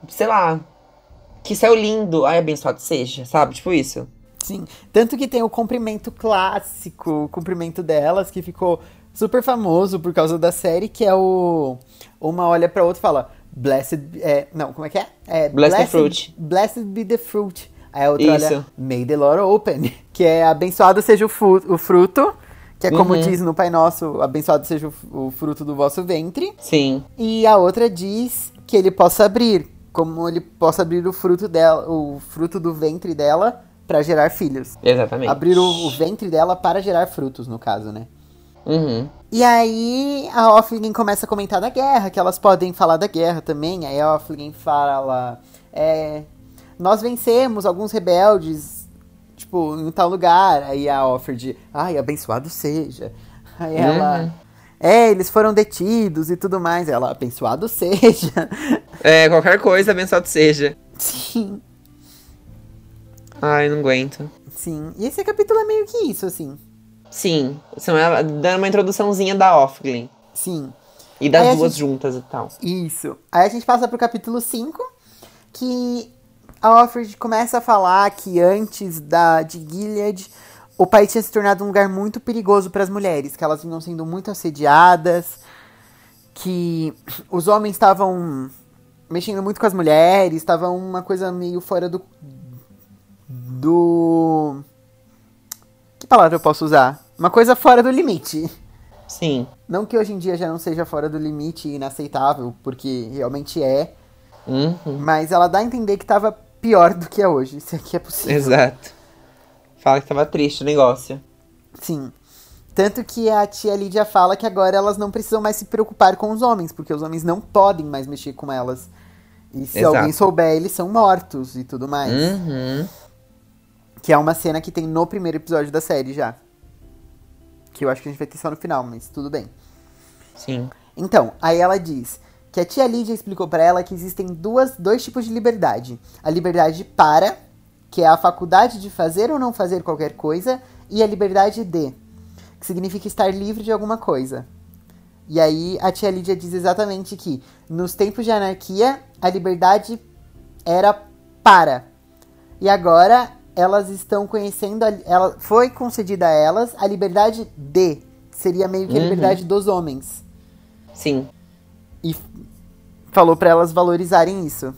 sei lá. Que céu lindo. Ai, abençoado seja, sabe? Tipo isso. Sim. Tanto que tem o cumprimento clássico, o cumprimento delas, que ficou super famoso por causa da série, que é o. Uma olha pra outra e fala. Blessed. É, não, como é que é? é blessed, blessed fruit. Blessed be the fruit. Aí a outra Isso. olha, may the Lord open. <laughs> Que é abençoado seja o, o fruto. Que é como uhum. diz no Pai Nosso, abençoado seja o, o fruto do vosso ventre. Sim. E a outra diz que ele possa abrir, como ele possa abrir o fruto dela, o fruto do ventre dela para gerar filhos. Exatamente. Abrir o, o, ventre dela para gerar frutos, no caso, né? Uhum. E aí a Offlin começa a comentar da guerra, que elas podem falar da guerra também. Aí a Offlin fala: é, Nós vencemos alguns rebeldes, tipo, em tal lugar. Aí a Offred, ai, abençoado seja. Aí uhum. ela. É, eles foram detidos e tudo mais. Ela, abençoado seja. É, qualquer coisa, abençoado seja. Sim. Ai, não aguento. Sim. E esse capítulo é meio que isso, assim. Sim, são ela dando uma introduçãozinha da Offglin. Sim. E das Aí duas gente... juntas e tal. Isso. Aí a gente passa pro capítulo 5, que a Offred começa a falar que antes da de Gilead, o país tinha se tornado um lugar muito perigoso para as mulheres, que elas vinham sendo muito assediadas, que os homens estavam mexendo muito com as mulheres, estava uma coisa meio fora do do que palavra eu posso usar? Uma coisa fora do limite. Sim. Não que hoje em dia já não seja fora do limite e inaceitável, porque realmente é. Uhum. Mas ela dá a entender que tava pior do que é hoje, se aqui é possível. Exato. Fala que tava triste o negócio. Sim. Tanto que a tia Lídia fala que agora elas não precisam mais se preocupar com os homens, porque os homens não podem mais mexer com elas. E se Exato. alguém souber, eles são mortos e tudo mais. Uhum. Que é uma cena que tem no primeiro episódio da série já. Que eu acho que a gente vai ter só no final, mas tudo bem. Sim. Então, aí ela diz que a tia Lídia explicou para ela que existem duas, dois tipos de liberdade. A liberdade para, que é a faculdade de fazer ou não fazer qualquer coisa, e a liberdade de, que significa estar livre de alguma coisa. E aí a tia Lídia diz exatamente que nos tempos de anarquia a liberdade era para. E agora elas estão conhecendo. A, ela, foi concedida a elas a liberdade de. Seria meio que a uhum. liberdade dos homens. Sim. E falou para elas valorizarem isso.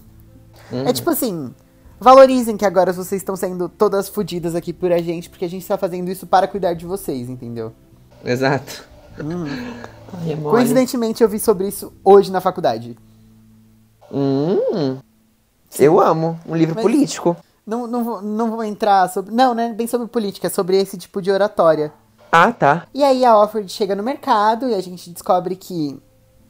É uhum. É tipo assim. Valorizem que agora vocês estão sendo todas fodidas aqui por a gente, porque a gente tá fazendo isso para cuidar de vocês, entendeu? Exato. Hum. <laughs> Ai. Coincidentemente, eu vi sobre isso hoje na faculdade. Hum, eu amo um livro Mas- político. Não, não, vou, não vou entrar sobre. Não, né? Bem sobre política, é sobre esse tipo de oratória. Ah, tá. E aí a Offred chega no mercado e a gente descobre que.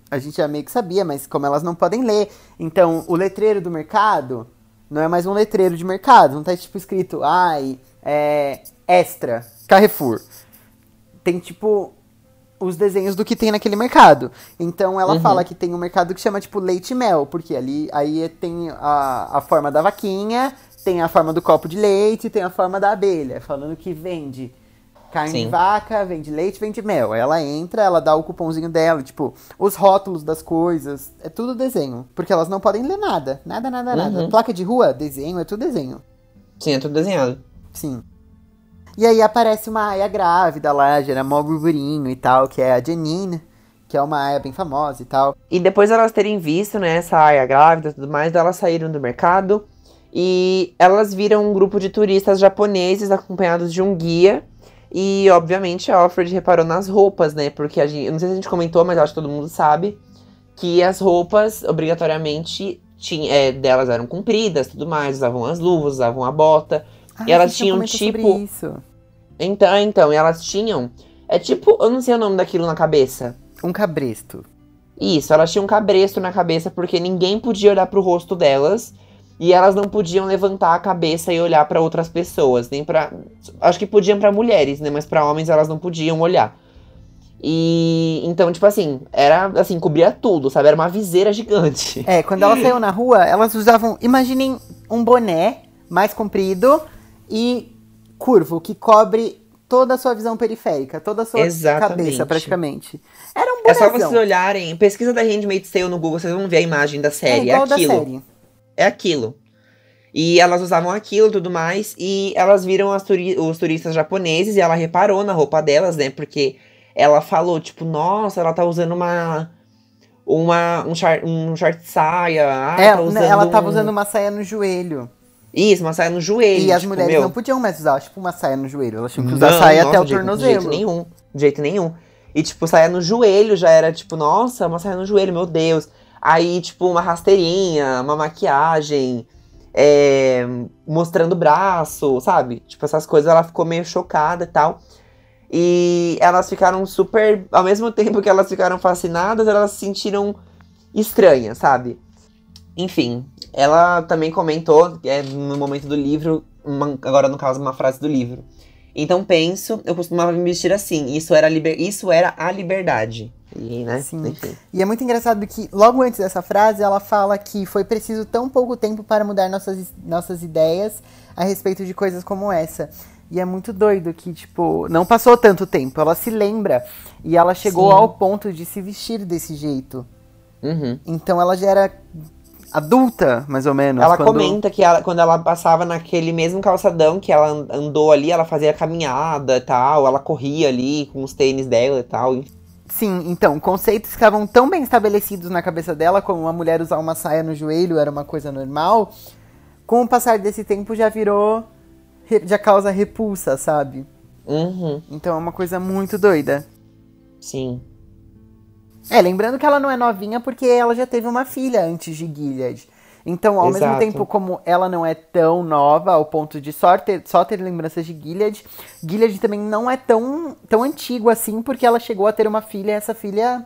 A gente já meio que sabia, mas como elas não podem ler. Então, o letreiro do mercado não é mais um letreiro de mercado. Não tá tipo escrito, ai, é. Extra, Carrefour. Tem tipo os desenhos do que tem naquele mercado. Então ela Uhum. fala que tem um mercado que chama tipo leite e mel, porque ali aí tem a, a forma da vaquinha, tem a forma do copo de leite, tem a forma da abelha, falando que vende carne de Sim. vaca, vende leite, vende mel. Ela entra, ela dá o cupomzinho dela, tipo, os rótulos das coisas, é tudo desenho, porque elas não podem ler nada, nada, nada, nada. Uhum. Placa de rua, desenho, é tudo desenho. Sim, é tudo desenhado. Sim. E aí aparece uma aia grávida lá, gera mó burburinho e tal, que é a Janine, que é uma aia bem famosa e tal. E depois de elas terem visto, né, essa aia grávida e tudo mais, elas saíram do mercado e elas viram um grupo de turistas japoneses acompanhados de um guia. E, obviamente, a Alfred reparou nas roupas, né? Porque a gente, eu não sei se a gente comentou, mas acho que todo mundo sabe que as roupas, obrigatoriamente, tinha, é, delas eram compridas tudo mais, usavam as luvas, usavam a bota. E elas tinham, tipo, Isso. Então, então, e elas tinham. É tipo, eu não sei o nome daquilo na cabeça. Um cabresto. Isso, elas tinham um cabresto na cabeça porque ninguém podia olhar pro rosto delas e elas não podiam levantar a cabeça e olhar pra outras pessoas, nem para acho que podiam pra mulheres, né, mas pra homens elas não podiam olhar. E então, tipo assim, era assim, cobria tudo, sabe? Era uma viseira gigante. É, quando ela saiu na rua, elas usavam, imaginem um boné mais comprido e curvo, que cobre toda a sua visão periférica, toda a sua Exatamente. cabeça, praticamente. Era um É só vocês olharem, pesquisa da Handmaid's Tale no Google, vocês vão ver a imagem da É série, é, igual da aquilo. série. É aquilo. E elas usavam aquilo e tudo mais. E elas viram turi- os turistas japoneses e ela reparou na roupa delas, né? Porque ela falou, tipo, nossa, ela tá usando uma. Uma, um, short, um short saia. Ah, É, tá usando ela tava um- usando uma saia no joelho. Isso, uma saia no joelho. E as tipo, mulheres meu, não podiam mais usar, tipo, uma saia no joelho. Elas tinham que usar não, saia nossa, até o de tornozelo. De jeito nenhum. De jeito nenhum. E, tipo, saia no joelho já era, tipo, nossa, uma saia no joelho, meu Deus. Aí, tipo, uma rasteirinha, uma maquiagem, é, mostrando o braço, sabe? Tipo, essas coisas, ela ficou meio chocada e tal. E elas ficaram super. Ao mesmo <laughs> tempo que elas ficaram fascinadas, elas se sentiram estranhas, sabe? Enfim, ela também comentou, é, no momento do livro, uma- agora no caso, uma frase do livro. Então penso, eu costumava me vestir assim. Isso era, liber, isso era a liberdade. E, né? Sim. Enfim. E é muito engraçado que, logo antes dessa frase, ela fala que foi preciso tão pouco tempo para mudar nossas, nossas ideias a respeito de coisas como essa. E é muito doido que, tipo, não passou tanto tempo. Ela se lembra e ela chegou Sim. ao ponto de se vestir desse jeito. Uhum. Então ela já era adulta, mais ou menos. Ela quando- comenta que ela- quando ela passava naquele mesmo calçadão que ela an- andou ali, ela fazia caminhada e tal, ela corria ali com os tênis dela e tal. Sim, então, conceitos que estavam tão bem estabelecidos na cabeça dela, como uma mulher usar uma saia no joelho era uma coisa normal, com o passar desse tempo já virou. já causa repulsa, sabe? Uhum, Então é uma coisa muito doida. sim. É, lembrando que ela não é novinha porque ela já teve uma filha antes de Gilead. Então, ao mesmo Exato. tempo como ela não é tão nova ao ponto de só ter, só ter lembranças de Gilead, Gilead também não é tão, tão antigo assim porque ela chegou a ter uma filha e essa filha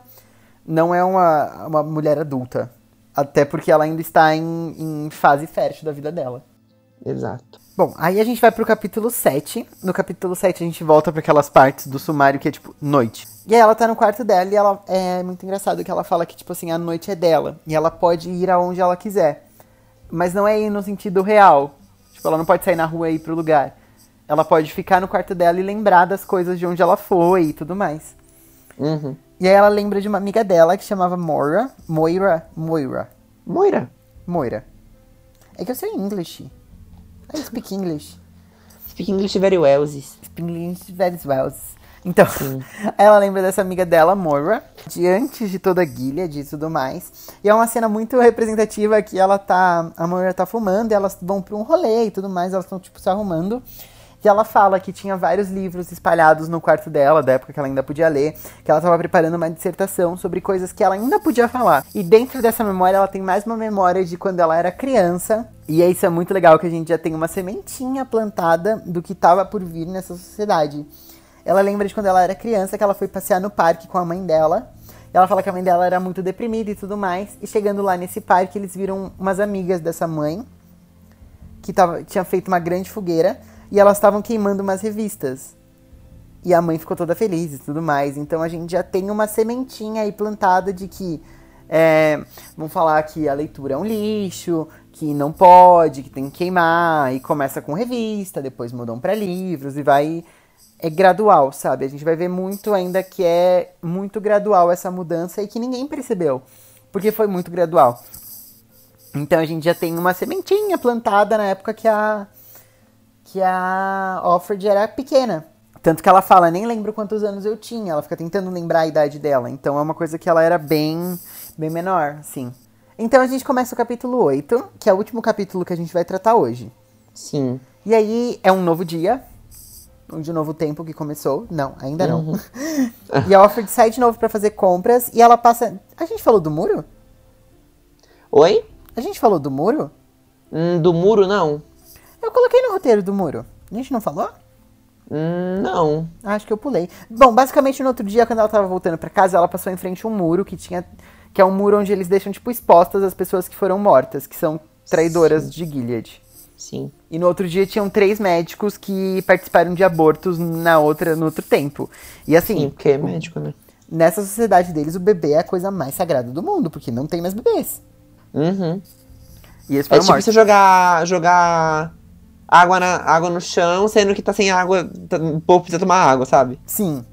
não é uma, uma mulher adulta. Até porque ela ainda está em, em fase fértil da vida dela. Exato. Bom, aí a gente vai pro capítulo 7. No capítulo 7 a gente volta para aquelas partes do sumário que é tipo noite. E aí ela tá no quarto dela e ela é muito engraçado que ela fala que tipo assim, a noite é dela e ela pode ir aonde ela quiser. Mas não é ir no sentido real. Tipo, ela não pode sair na rua e ir pro lugar. Ela pode ficar no quarto dela e lembrar das coisas de onde ela foi e tudo mais. Uhum. E aí ela lembra de uma amiga dela que chamava Moira, Moira, Moira, Moira. Moira. É que eu sei English. I speak English. Speak English very well, Zis. English very well. Então, <laughs> ela lembra dessa amiga dela, Moira, diante de toda a Gilead e tudo mais. E é uma cena muito representativa que ela tá. A mulher tá fumando e elas vão pra um rolê e tudo mais, elas estão, tipo, se arrumando. E ela fala que tinha vários livros espalhados no quarto dela, da época que ela ainda podia ler, que ela estava preparando uma dissertação sobre coisas que ela ainda podia falar. E dentro dessa memória, ela tem mais uma memória de quando ela era criança. E isso é muito legal que a gente já tem uma sementinha plantada do que estava por vir nessa sociedade. Ela lembra de quando ela era criança, que ela foi passear no parque com a mãe dela. Ela fala que a mãe dela era muito deprimida e tudo mais. E chegando lá nesse parque, eles viram umas amigas dessa mãe, que tava, tinha feito uma grande fogueira e elas estavam queimando umas revistas. E a mãe ficou toda feliz e tudo mais. Então a gente já tem uma sementinha aí plantada de que é, vão falar que a leitura é um lixo, que não pode, que tem que queimar, e começa com revista, depois mudam para livros e vai. É gradual, sabe? A gente vai ver muito ainda que é muito gradual essa mudança e que ninguém percebeu, porque foi muito gradual. Então a gente já tem uma sementinha plantada na época que a, que a Offred era pequena. Tanto que ela fala, nem lembro quantos anos eu tinha. Ela fica tentando lembrar a idade dela. Então é uma coisa que ela era bem, bem menor, sim. Então a gente começa o capítulo 8, que é o último capítulo que a gente vai tratar hoje. Sim. E aí é um novo dia. Um de novo tempo que começou. Não, ainda não. Uhum. <laughs> e a Offred sai de novo para fazer compras. E ela passa. A gente falou do muro? Oi? A gente falou do muro? Hum, do muro, não. Eu coloquei no roteiro do muro. A gente não falou? Hum, não. Acho que eu pulei. Bom, basicamente no outro dia, quando ela tava voltando para casa, ela passou em frente a um muro que tinha. Que é um muro onde eles deixam, tipo, expostas as pessoas que foram mortas, que são traidoras Sim. de Gilead. Sim. E no outro dia tinham três médicos que participaram de abortos na outra, no outro tempo. E assim, Sim, porque é médico, né? nessa sociedade deles, o bebê é a coisa mais sagrada do mundo, porque não tem mais bebês. Uhum. E eles É foram tipo mortos. você jogar, jogar água, na, água no chão, sendo que tá sem água, tá- o povo precisa tomar água, sabe? Sim.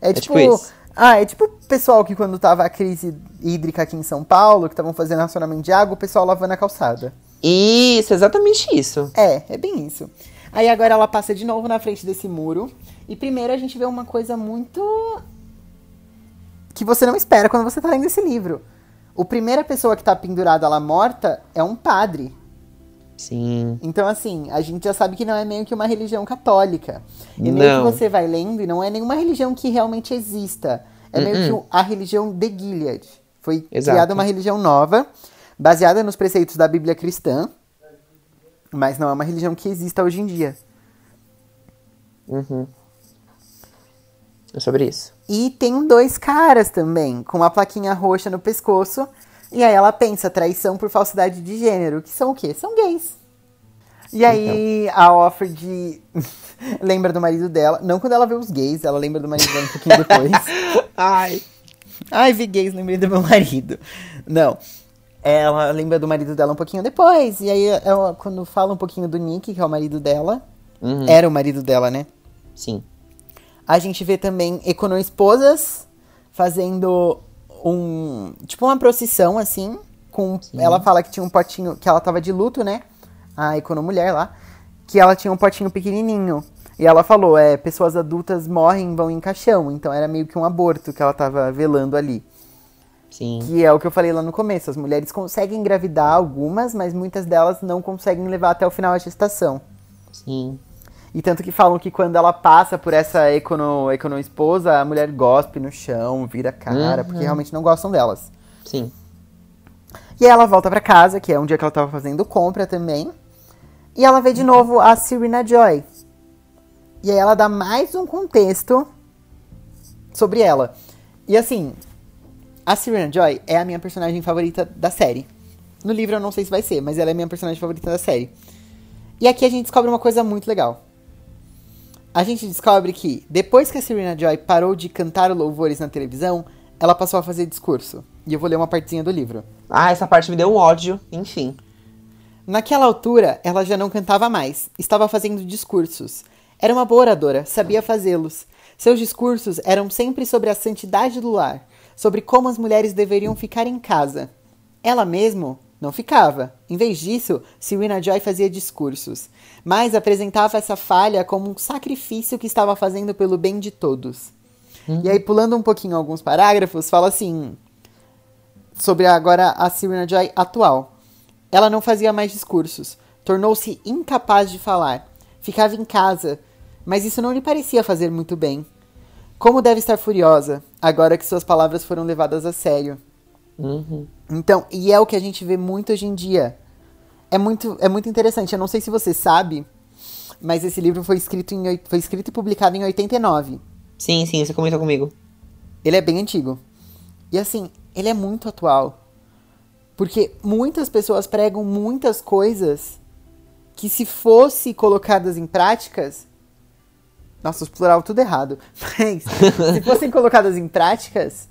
É, tipo. tipo isso. ah, é tipo o pessoal que quando tava a crise hídrica aqui em São Paulo, que estavam fazendo racionamento de água, o pessoal lavando a calçada. Isso, exatamente isso. É, é bem isso. Aí agora ela passa de novo na frente desse muro. E primeiro a gente vê uma coisa muito. que você não espera quando você tá lendo esse livro. O primeira pessoa que tá pendurada lá morta é um padre. Sim. Então, assim, a gente já sabe que não é meio que uma religião católica. E meio que você vai lendo e não é nenhuma religião que realmente exista. É meio que Uh-uh. a religião de Gilead. Foi Exato. criada uma religião nova, baseada nos preceitos da Bíblia cristã, mas não é uma religião que exista hoje em dia. Uhum. É sobre isso. E tem dois caras também, com uma plaquinha roxa no pescoço. E aí ela pensa, traição por falsidade de gênero. Que são o quê? São gays. E aí a Offred <laughs> lembra do marido dela. Não quando ela vê os gays, ela lembra do marido dela um pouquinho depois. <laughs> Ai. Ai, vi gays, lembrei do meu marido. Não. Ela lembra do marido dela um pouquinho depois. E aí, ela, quando fala um pouquinho do Nick, que é o marido dela. Uhum. Era o marido dela, né? Sim. A gente vê também Econo Esposas fazendo um. Tipo uma procissão, assim. Com, ela fala que tinha um potinho. Que ela tava de luto, né? A Econo Mulher lá. Que ela tinha um potinho pequenininho. E ela falou: é, pessoas adultas morrem e vão em caixão. Então era meio que um aborto que ela tava velando ali. Sim. Que é o que eu falei lá no começo. As mulheres conseguem engravidar algumas, mas muitas delas não conseguem levar até o final a gestação. Sim. E tanto que falam que quando ela passa por essa econo, econo esposa, a mulher gospe no chão, vira cara, porque realmente não gostam delas. Sim. E aí ela volta pra casa, que é um dia que ela tava fazendo compra também. E ela vê de novo a Serena Joy. E aí ela dá mais um contexto sobre ela. E assim, a Serena Joy é a minha personagem favorita da série. No livro eu não sei se vai ser, mas ela é a minha personagem favorita da série. E aqui a gente descobre uma coisa muito legal. A gente descobre que, depois que a Serena Joy parou de cantar louvores na televisão, ela passou a fazer discurso. E eu vou ler uma partezinha do livro. Ah, essa parte me deu um ódio, enfim. Naquela altura, ela já não cantava mais, estava fazendo discursos. Era uma boa oradora, sabia fazê-los. Seus discursos eram sempre sobre a santidade do lar, sobre como as mulheres deveriam ficar em casa. Ela mesmo não ficava. Em vez disso, Serena Joy fazia discursos, mas apresentava essa falha como um sacrifício que estava fazendo pelo bem de todos. Uhum. E aí, pulando um pouquinho alguns parágrafos, fala assim. Sobre agora a Serena Joy atual. Ela não fazia mais discursos. Tornou-se incapaz de falar. Ficava em casa. Mas isso não lhe parecia fazer muito bem. Como deve estar furiosa, agora que suas palavras foram levadas a sério. Uhum. Então, e é o que a gente vê muito hoje em dia. É muito, é muito interessante. Eu não sei se você sabe, mas esse livro foi escrito, em, foi escrito e publicado em 89. Sim, sim, você comentou comigo. Ele é bem antigo. E assim, ele é muito atual. Porque muitas pessoas pregam muitas coisas que se fosse colocadas em práticas. Nossa, os plural tudo errado. <laughs> Mas se fossem colocadas em práticas,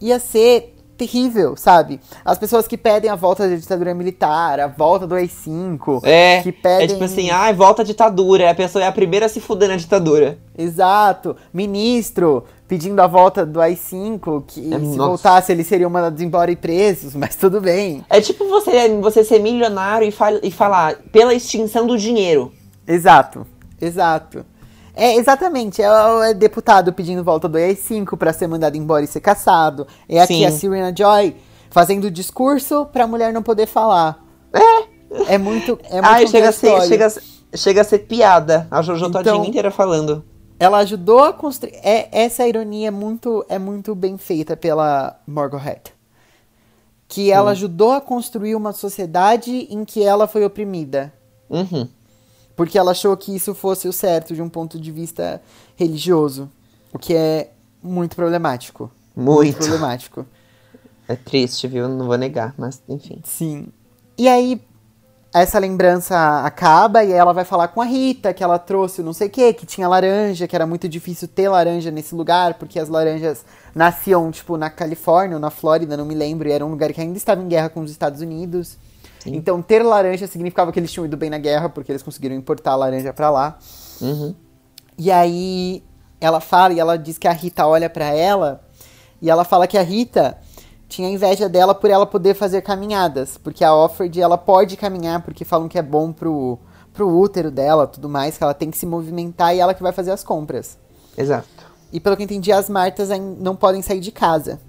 ia ser terrível, sabe? As pessoas que pedem a volta da ditadura militar, a volta do AI-5, É, que pedem... é tipo assim, ai, volta a ditadura. A pessoa é a primeira a se fuder na ditadura. Exato. Ministro pedindo a volta do AI-5, que É, se nossa. voltasse eles seriam mandados embora e presos, mas tudo bem. É tipo você, você ser milionário e, fal- e falar pela extinção do dinheiro. Exato. Exato. É, exatamente. É o é deputado pedindo volta do AI-5 pra ser mandado embora e ser caçado. É aqui Sim. a Serena Joy fazendo discurso pra mulher não poder falar. É. É muito. É muito ai, chega a, ser, chega, a chega a ser piada. A Jojo Então- todinha inteira falando. Ela ajudou a construir. É, essa ironia é muito, é muito bem feita pela Margaret. Que ela ajudou a construir uma sociedade em que ela foi oprimida. Uhum. Porque ela achou que isso fosse o certo de um ponto de vista religioso. O que é muito problemático. Muito. problemático. É triste, viu? Não vou negar, mas enfim. Sim. E aí, essa lembrança acaba e ela vai falar com a Rita, que ela trouxe não sei o que, que tinha laranja, que era muito difícil ter laranja nesse lugar, porque as laranjas nasciam, tipo, na Califórnia ou na Flórida, não me lembro, e era um lugar que ainda estava em guerra com os Estados Unidos. Então, ter laranja significava que eles tinham ido bem na guerra, porque eles conseguiram importar a laranja pra lá. Uhum. E aí ela fala e ela diz que a Rita olha pra ela e ela fala que a Rita tinha inveja dela por ela poder fazer caminhadas, porque a Offred ela pode caminhar porque falam que é bom pro pro útero dela, tudo mais, que ela tem que se movimentar e ela que vai fazer as compras. Exato. E pelo que eu entendi, as Martas não podem sair de casa.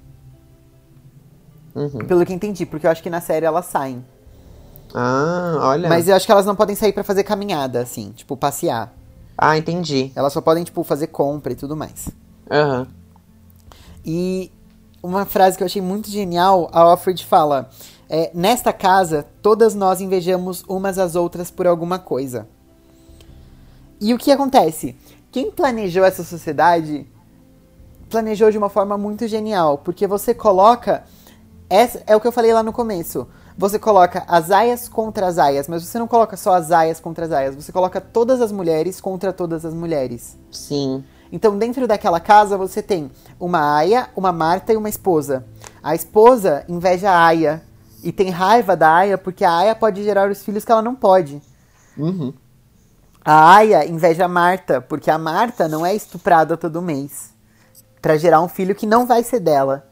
Uhum. Pelo que eu entendi, porque eu acho que na série elas saem. Ah, olha. Mas eu acho que elas não podem sair pra fazer caminhada, assim, tipo, passear. Ah, entendi. Elas só podem, tipo, fazer compra e tudo mais. Aham. E uma frase que eu achei muito genial, a Offred fala: é, Nesta casa, todas nós invejamos umas às outras por alguma coisa. E o que acontece? Quem planejou essa sociedade planejou de uma forma muito genial, porque você coloca. Essa, é o que eu falei lá no começo. Você coloca as aias contra as aias, mas você não coloca só as aias contra as aias, você coloca todas as mulheres contra todas as mulheres. Sim. Então, dentro daquela casa, você tem uma aia, uma Marta e uma esposa. A esposa inveja a aia e tem raiva da aia porque a aia pode gerar os filhos que ela não pode. Uhum. A aia inveja a Marta porque a Marta não é estuprada todo mês Pra gerar um filho que não vai ser dela.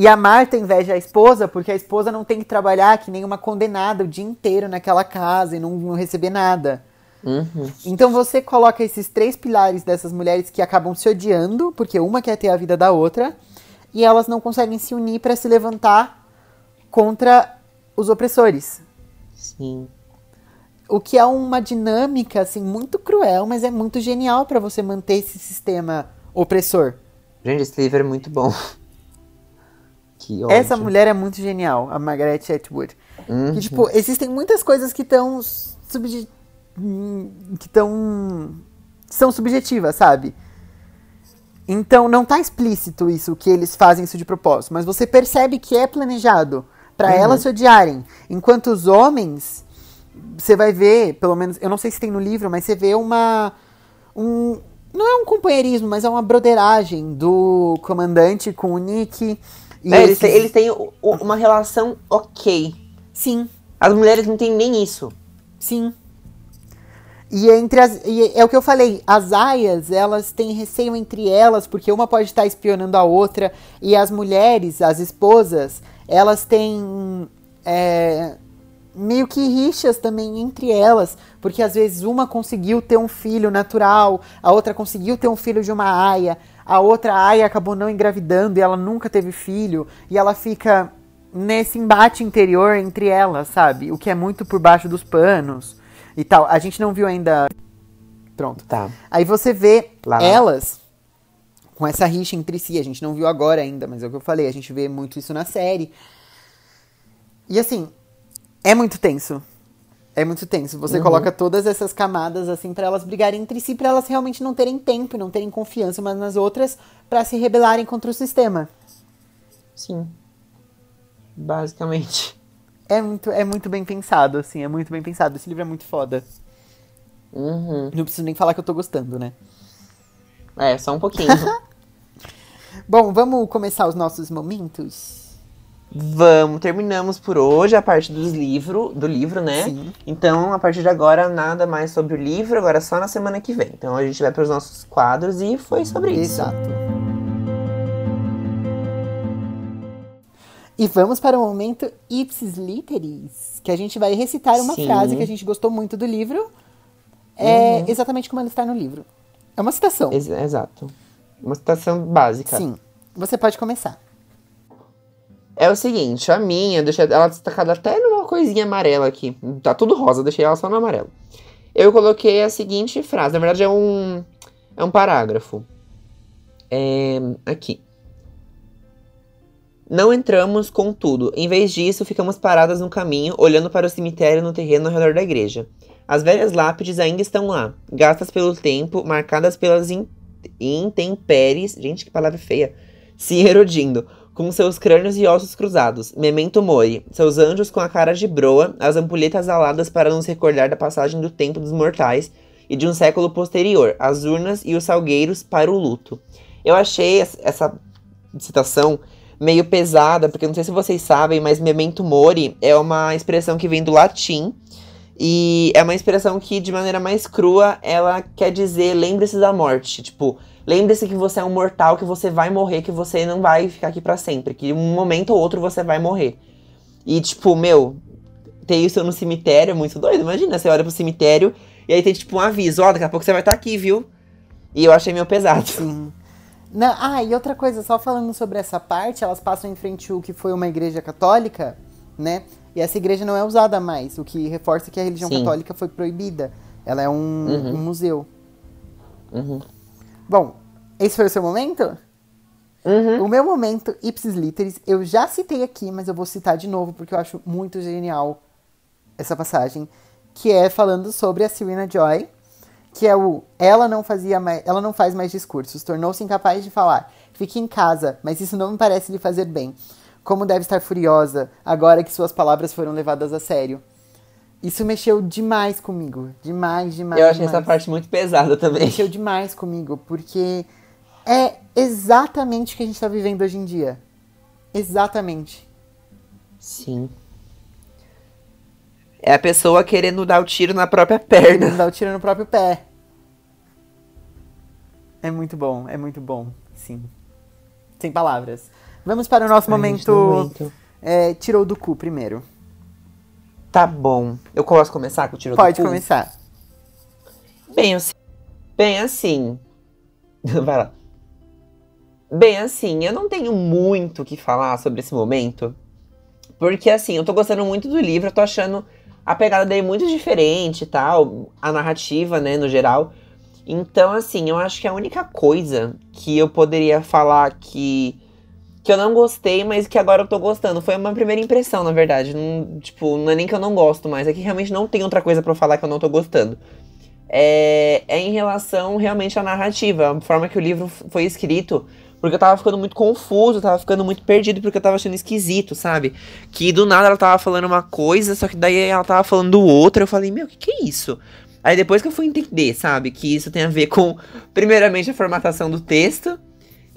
E a Marta inveja a esposa porque a esposa não tem que trabalhar que nem uma condenada o dia inteiro naquela casa e não, não receber nada. Uhum. Então você coloca esses três pilares dessas mulheres que acabam se odiando, porque uma quer ter a vida da outra, e elas não conseguem se unir para se levantar contra os opressores. Sim. O que é uma dinâmica assim muito cruel, mas é muito genial para você manter esse sistema opressor. Gente, esse livro é muito bom. Que ódio. Essa mulher é muito genial, a Margaret Atwood. Uhum. Que, tipo, existem muitas coisas que estão subje... hum, que estão são subjetivas, sabe? Então não tá explícito isso que eles fazem isso de propósito, mas você percebe que é planejado pra Uhum. elas se odiarem, enquanto os homens você vai ver, pelo menos, eu não sei se tem no livro, mas você vê uma um não é um companheirismo, mas é uma broderagem do comandante com o Nick. E É, eles, têm, eles têm uma relação ok. Sim, As mulheres não têm nem isso. Sim. E entre as. E é o que eu falei, as aias, elas têm receio entre elas, porque uma pode estar espionando a outra, e as mulheres, as esposas, elas têm. é, meio que rixas também entre elas, porque às vezes uma conseguiu ter um filho natural, a outra conseguiu ter um filho de uma aia, a outra aia acabou não engravidando e ela nunca teve filho, e ela fica nesse embate interior entre elas, sabe? O que é muito por baixo dos panos e tal. A gente não viu ainda. Pronto. Tá. Aí você vê Lá. elas com essa rixa entre si. A gente não viu agora ainda, mas é o que eu falei. A gente vê muito isso na série. E assim, é muito tenso. É muito tenso. Você coloca todas essas camadas assim para elas brigarem entre si, para elas realmente não terem tempo, e não terem confiança umas nas outras, para se rebelarem contra o sistema. Sim. Basicamente. É muito, é muito bem pensado, assim, é muito bem pensado. Esse livro é muito foda. Uhum. Não preciso nem falar que eu tô gostando, né? É, só um pouquinho. <laughs> Bom, vamos começar os nossos momentos? Vamos, terminamos por hoje a parte dos livro, do livro, né? Sim. Então, a partir de agora, nada mais sobre o livro, agora só na semana que vem. Então, a gente vai para os nossos quadros e foi sobre isso. Exato. E vamos para o momento Ipsis Literis, que a gente vai recitar uma Sim. frase que a gente gostou muito do livro, é exatamente como ela está no livro. É uma citação. Ex- exato. Uma citação básica. Sim. Você pode começar. É o seguinte, a minha, deixei ela destacada até numa coisinha amarela aqui. Tá tudo rosa, deixei ela só no amarelo. Eu coloquei a seguinte frase, na verdade é um, é um parágrafo. É, aqui. Não entramos com tudo. Em vez disso, ficamos paradas no caminho, olhando para o cemitério no terreno ao redor da igreja. As velhas lápides ainda estão lá, gastas pelo tempo, marcadas pelas in- intempéries. Gente, que palavra feia! Se erodindo, com seus crânios e ossos cruzados. Memento mori, seus anjos com a cara de broa, as ampulhetas aladas para nos recordar da passagem do tempo dos mortais e de um século posterior, as urnas e os salgueiros para o luto. Eu achei es- essa citação meio pesada, porque não sei se vocês sabem, mas memento mori é uma expressão que vem do latim e é uma expressão que, de maneira mais crua, ela quer dizer lembre-se da morte. Tipo, lembre-se que você é um mortal, que você vai morrer, que você não vai ficar aqui pra sempre, que um momento ou outro você vai morrer. E, tipo, meu, ter isso no cemitério é muito doido. Imagina, você olha pro cemitério e aí tem, tipo, um aviso: ó, daqui a pouco você vai estar aqui, viu? E eu achei meio pesado. Sim. Não, ah, e outra coisa, só falando sobre essa parte, elas passam em frente o que foi uma igreja católica, né? E essa igreja não é usada mais, o que reforça que a religião Sim. católica foi proibida. Ela é um, Uhum. um museu. Uhum. Bom, esse foi o seu momento? Uhum. O meu momento, Ipsis Literis, eu já citei aqui, mas eu vou citar de novo porque eu acho muito genial essa passagem, que é falando sobre a Serena Joy, que é o ela não fazia mais, ela não faz mais discursos, tornou-se incapaz de falar. Fique em casa, mas isso não me parece lhe fazer bem. Como deve estar furiosa agora que suas palavras foram levadas a sério. Isso mexeu demais comigo, demais, demais. Eu achei demais essa parte muito pesada também. mexeu demais comigo, porque é exatamente o que a gente tá vivendo hoje em dia. Exatamente. Sim. É a pessoa querendo dar o tiro na própria perna. Não dá o tiro no próprio pé. É muito bom, é muito bom, sim. Sem palavras. Vamos para o nosso Ai, momento. é, tirou do cu primeiro. Tá bom. Eu posso começar com o tiro Pode do cu? começar. Bem assim. Bem assim. <laughs> Vai lá. Bem assim, eu não tenho muito o que falar sobre esse momento. Porque assim, eu tô gostando muito do livro, eu tô achando a pegada dele muito diferente e tal. A narrativa, né, no geral. Então, assim, eu acho que a única coisa que eu poderia falar que. Que eu não gostei, mas que agora eu tô gostando. Foi uma primeira impressão, na verdade. Não, tipo, não é nem que eu não gosto, mas é que realmente não tem outra coisa eu falar que eu não tô gostando é, é em relação realmente à narrativa, a forma que o livro foi escrito. Porque eu tava ficando muito confuso, tava ficando muito perdido, porque eu tava achando esquisito, sabe? Que do nada ela tava falando uma coisa, só que daí ela tava falando outra. Eu falei, meu, o que, que é isso? Aí depois que eu fui entender, sabe? Que isso tem a ver com, primeiramente, a formatação do texto.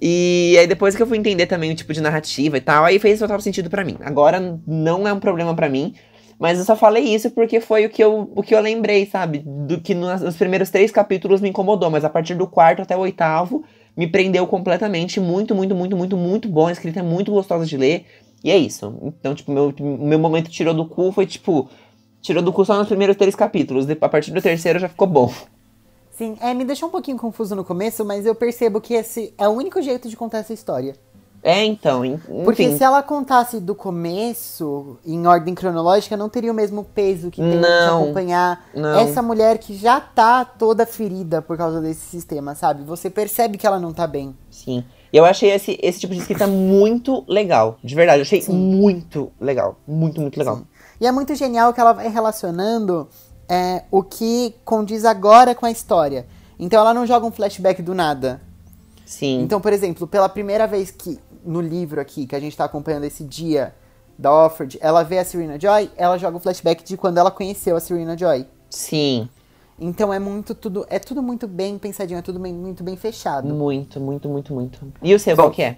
E aí depois que eu fui entender também o tipo de narrativa e tal, aí fez total sentido pra mim. Agora não é um problema pra mim, mas eu só falei isso porque foi o que eu, o que eu lembrei, sabe? Do que nos, nos primeiros três capítulos me incomodou, mas a partir do quarto até o oitavo me prendeu completamente. Muito, muito, muito, muito, muito bom. A escrita é muito gostosa de ler. E é isso. Então, tipo, meu, meu momento tirou do cu foi, tipo, tirou do cu só nos primeiros três capítulos. A partir do terceiro já ficou bom. Sim, é, me deixou um pouquinho confuso no começo, mas eu percebo que esse é o único jeito de contar essa história. É, então, enfim. Porque se ela contasse do começo, em ordem cronológica, não teria o mesmo peso que tem de Não, acompanhar não. essa mulher que já tá toda ferida por causa desse sistema, sabe? Você percebe que ela não tá bem. Sim. Eu achei esse, esse tipo de escrita muito legal. De verdade, eu achei muito legal. Muito, muito legal. Sim. E é muito genial que ela vai relacionando é, o que condiz agora com a história. Então ela não joga um flashback do nada. Sim. Então, por exemplo, pela primeira vez que no livro aqui, que a gente tá acompanhando esse dia da Offred, ela vê a Serena Joy, ela joga o flashback de quando ela conheceu a Serena Joy. Sim. Então é muito tudo, é tudo muito bem pensadinho, é tudo bem- muito bem fechado. Muito, muito, muito, muito. E o seu, qual que é?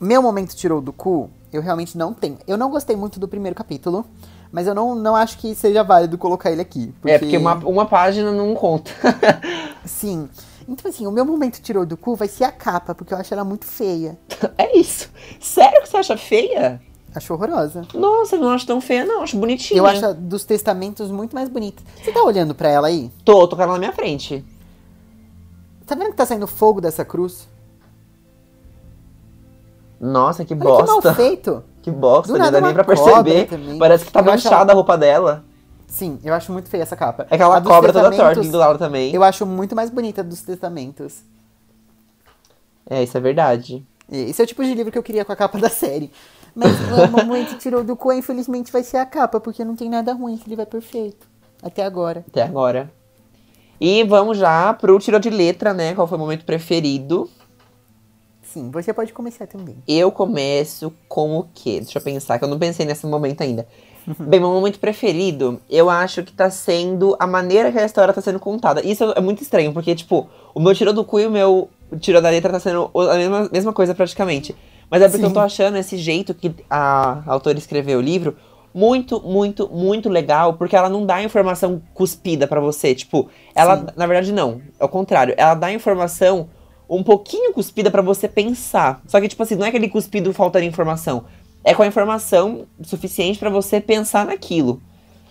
Meu momento tirou do cu, eu realmente não tenho. Eu não gostei muito do primeiro capítulo, mas eu não, não acho que seja válido colocar ele aqui. É, porque uma, uma página não conta. <laughs> Sim. Então, assim, o meu momento tirou do cu vai ser a capa, porque eu acho ela muito feia. é isso. Sério que você acha feia? Acho horrorosa. Nossa, não acho tão feia, não. Acho bonitinha. Eu acho dos testamentos muito mais bonita. Você tá olhando pra ela aí? Tô, tô com ela na minha frente. Tá vendo que tá saindo fogo dessa cruz? Nossa, que Olha que mal bosta. feito. Que bosta, não dá nem pra perceber. também. Parece que tá manchada a roupa dela. Sim, eu acho muito feia essa capa. É aquela cobra toda torta do lado também. Eu acho muito mais bonita dos testamentos. É, isso é verdade. Esse é o tipo de livro que eu queria com a capa <laughs> da série. Mas a mamãe que tirou do cu, infelizmente, vai ser a capa, porque não tem nada ruim, esse livro é perfeito. Até agora. Até agora. E vamos já pro tiro de letra, né? Qual foi o momento preferido? Sim, você pode começar também. Eu começo com o quê? Deixa eu pensar, que eu não pensei nesse momento ainda. Bem, meu momento preferido, eu acho que tá sendo a maneira que a história tá sendo contada. Isso é muito estranho, porque, tipo, o meu tirou do cu e o meu tirou da letra tá sendo a mesma, mesma coisa praticamente. Mas é porque Sim. eu tô achando esse jeito que a autora escreveu o livro muito, muito, muito legal, porque ela não dá informação cuspida pra você. Tipo, ela, Sim. na verdade, não. É o contrário. Ela dá informação um pouquinho cuspida pra você pensar. Só que, tipo assim, não é aquele cuspido faltando informação. É com a informação suficiente pra você pensar naquilo.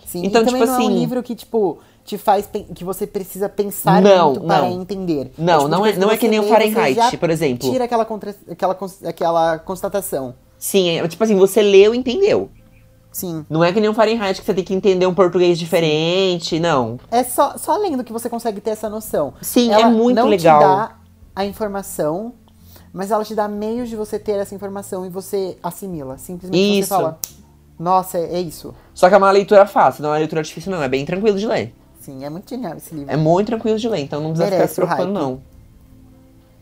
Sim, Então, e também tipo não é um assim- livro que, tipo, te faz que você precisa pensar Não, muito para não. entender. Não, tipo de não é- não é que nem o Fahrenheit, por exemplo. Tira aquela, contra- aquela, aquela constatação. Sim, é, tipo assim, você leu e entendeu. Sim. Não é que nem o Fahrenheit que você tem que entender um português diferente, não. É só, só lendo que você consegue ter essa noção. Sim, ela é muito não legal. te dá a informação, mas ela te dá meios de você ter essa informação e você assimila. Simplesmente Isso. você fala, nossa, é, é isso. Só que é uma leitura fácil, não é uma leitura difícil, não. É bem tranquilo de ler. Sim, é muito genial esse livro. É muito tranquilo de ler, então não precisa Merece ficar se preocupando, não.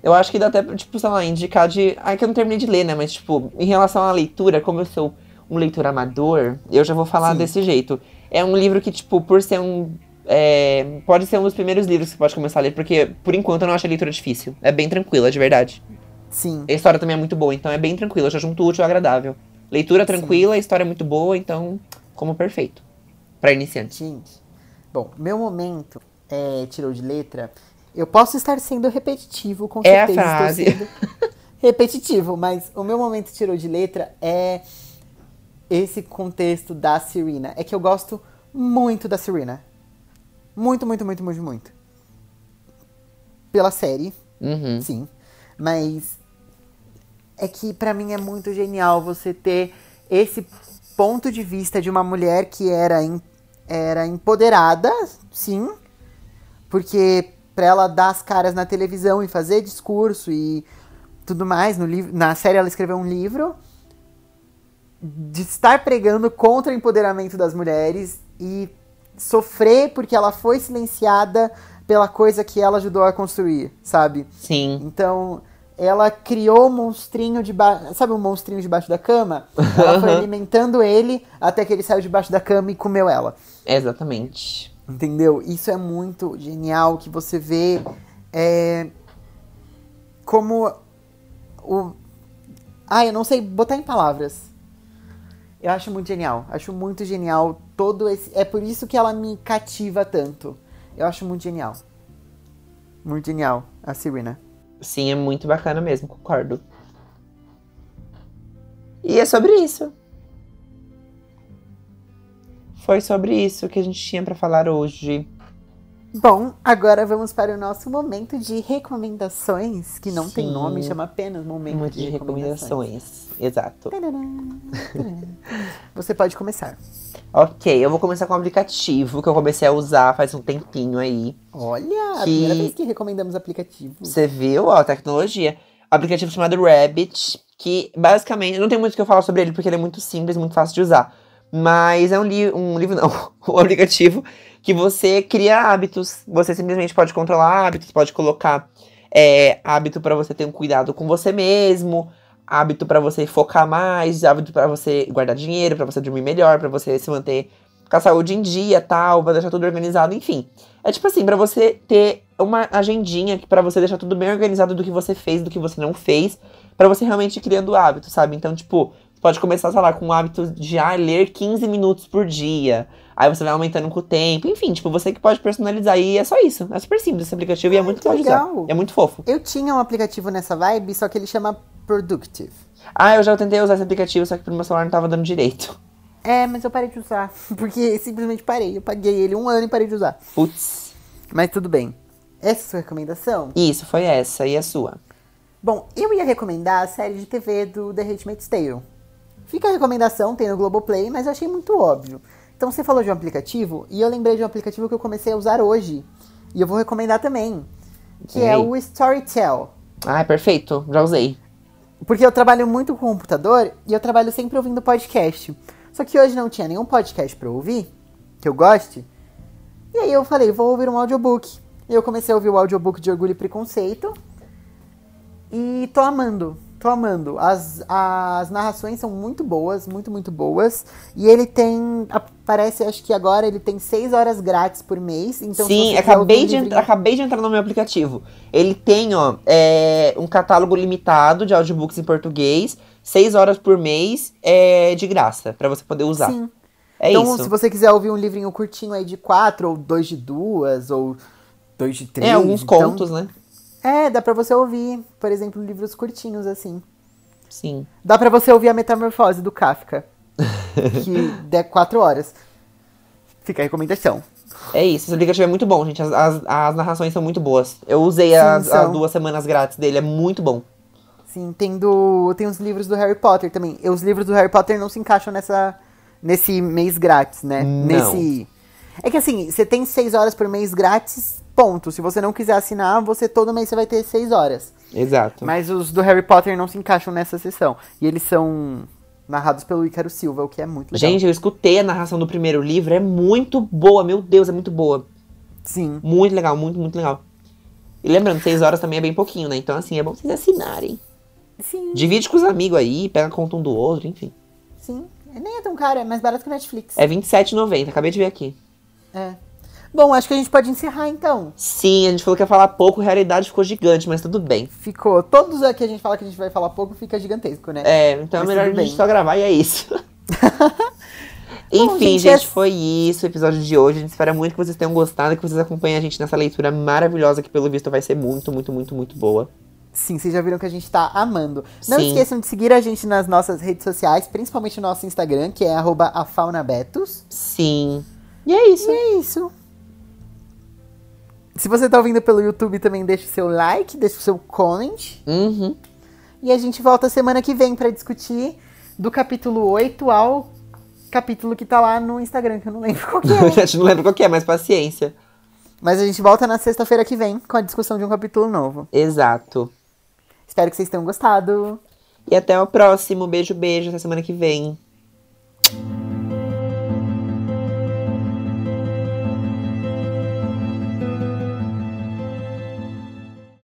Eu acho que dá até, tipo, sei lá, indicar de. Ai, que eu não terminei de ler, né? Mas, tipo, em relação à leitura, como eu sou um leitor amador, eu já vou falar Sim. desse jeito. É um livro que, tipo, por ser um. É, pode ser um dos primeiros livros que você pode começar a ler, porque, por enquanto, eu não acho a leitura difícil. É bem tranquila, de verdade. Sim. A história também é muito boa, então é bem tranquila. Eu já junto útil ao agradável. Leitura tranquila, a história é muito boa, então, como perfeito. Pra iniciante. Gente, bom, meu momento é, tirou de letra. Eu posso estar sendo repetitivo, com É a certeza. frase. <laughs> Repetitivo, mas o meu momento tirou de letra é esse contexto da Serena. É que eu gosto muito da Serena. Muito, muito, muito, muito, muito. Pela série, Uhum. sim. Mas é que pra mim é muito genial você ter esse ponto de vista de uma mulher que era, em- era empoderada, sim, porque pra ela dar as caras na televisão e fazer discurso e tudo mais, no livro, na série ela escreveu um livro de estar pregando contra o empoderamento das mulheres e sofrer porque ela foi silenciada pela coisa que ela ajudou a construir, sabe? Sim. Então, ela criou um monstrinho debaixo. Sabe um monstrinho debaixo da cama? <laughs> Ela foi alimentando ele até que ele saiu debaixo da cama e comeu ela. Exatamente. Entendeu? Isso é muito genial que você vê é, como o. Ah, eu não sei botar em palavras. Eu acho muito genial. Acho muito genial todo esse. É por isso que ela me cativa tanto. Eu acho muito genial. Muito genial, a Serena. Sim, é muito bacana mesmo, concordo. E é sobre isso. foi sobre isso que a gente tinha pra falar hoje. Bom, agora vamos para o nosso momento de recomendações, que não tem Sim. nome, chama apenas momento de, de recomendações. recomendações. Exato. Tadadã, tadadã. Você pode começar. Ok, eu vou começar com um aplicativo que eu comecei a usar faz um tempinho aí. Olha, a Que- primeira vez que recomendamos aplicativo. Você viu, ó, tecnologia. aplicativo chamado Rabbit, que basicamente, não tem muito o que eu falar sobre ele, porque ele é muito simples, muito fácil de usar. Mas é um, li um livro, não, <laughs> um aplicativo que você cria hábitos. Você simplesmente pode controlar hábitos, pode colocar é, hábito para você ter um cuidado com você mesmo, hábito para você focar mais, hábito para você guardar dinheiro, para você dormir melhor, para você se manter com a saúde em dia, tal, pra deixar tudo organizado, enfim. É tipo assim, pra você ter uma agendinha para você deixar tudo bem organizado do que você fez, do que você não fez, pra você realmente ir criando hábito, sabe? Então, tipo, pode começar, sei lá, com o hábito de ah, ler 15 minutos por dia. Aí você vai aumentando com o tempo. Enfim, tipo, você que pode personalizar. E é só isso. É super simples esse aplicativo e é muito que legal. usar. É muito fofo. Eu tinha um aplicativo nessa vibe, só que ele chama Productive. Ah, eu já tentei usar esse aplicativo, só que pro meu celular não tava dando direito. É, mas eu parei de usar, <laughs> porque simplesmente parei. Eu paguei ele um ano e parei de usar. Putz. Mas tudo bem. Essa é a sua recomendação? Isso, foi essa. E a sua? Bom, eu ia recomendar a série de TV do The Handmaid's Tale. Fica a recomendação, tem no Globoplay, mas eu achei muito óbvio. Então você falou de um aplicativo, e eu lembrei de um aplicativo que eu comecei a usar hoje. E eu vou recomendar também. Que é o Storytel. Ah, perfeito. Já usei. Porque eu trabalho muito com computador e eu trabalho sempre ouvindo podcast. Só que hoje não tinha nenhum podcast pra eu ouvir, que eu goste. E aí eu falei, vou ouvir um audiobook. E eu comecei a ouvir o audiobook de Orgulho e Preconceito. E tô amando, tô amando. As, as narrações são muito boas, muito, muito boas. E ele tem, aparece, acho que agora ele tem seis horas grátis por mês. Então, Sim, acabei de, livrinho- acabei de entrar no meu aplicativo. Ele tem, ó, é, um catálogo limitado de audiobooks em português, seis horas por mês, é, de graça, pra você poder usar. Sim. É então, isso. se você quiser ouvir um livrinho curtinho aí de quatro, ou dois de duas, ou dois de três. É, alguns então- contos, né? É, dá pra você ouvir, por exemplo, livros curtinhos assim. Sim. Dá pra você ouvir a Metamorfose do Kafka, <laughs> que der quatro horas. Fica a recomendação. É isso, esse aplicativo é muito bom, gente. As, as, as narrações são muito boas. Eu usei Sim, as, as duas semanas grátis dele, é muito bom. Sim, tem, do, tem os livros do Harry Potter também. E os livros do Harry Potter não se encaixam nessa, nesse mês grátis, né? Não. Nesse. É que assim, você tem seis horas por mês grátis, ponto. Se você não quiser assinar, você todo mês você vai ter seis horas. Exato. Mas os do Harry Potter não se encaixam nessa sessão. E eles são narrados pelo Ícaro Silva, o que é muito legal. Gente, eu escutei a narração do primeiro livro, é muito boa, meu Deus, é muito boa. Sim. Muito legal, muito, muito legal. E lembrando, seis horas também é bem pouquinho, né? Então, assim, é bom vocês assinarem. Sim, Divide com os amigos aí, pega a conta um do outro, enfim. sim. Nem é tão caro, é mais barato que o Netflix. É R$27,90, acabei de ver aqui. É. Bom, acho que a gente pode encerrar então. Sim, a gente falou que ia falar pouco, a realidade ficou gigante, mas tudo bem. Ficou. Todos aqui a gente fala que a gente vai falar pouco, fica gigantesco, né? É, então Mas é melhor a gente só gravar e é isso. <laughs> Enfim, gente, gente, é- foi isso o episódio de hoje. A gente espera muito que vocês tenham gostado, que vocês acompanhem a gente nessa leitura maravilhosa, que pelo visto vai ser muito, muito, muito, muito boa. Sim, vocês já viram que a gente tá amando. Não Sim. esqueçam de seguir a gente nas nossas redes sociais, principalmente no nosso Instagram, que é arroba afaunabetos. Sim. E é isso. E é isso. Se você tá ouvindo pelo YouTube, também deixa o seu like, deixa o seu comment. Uhum. E a gente volta semana que vem pra discutir do capítulo 8 ao capítulo que tá lá no Instagram, que eu não lembro qual que <laughs> a é. gente não lembra qual que é, mas paciência. Mas a gente volta na sexta-feira que vem com a discussão de um capítulo novo. Exato. Espero que vocês tenham gostado. E até o próximo. Beijo, beijo. Até semana que vem.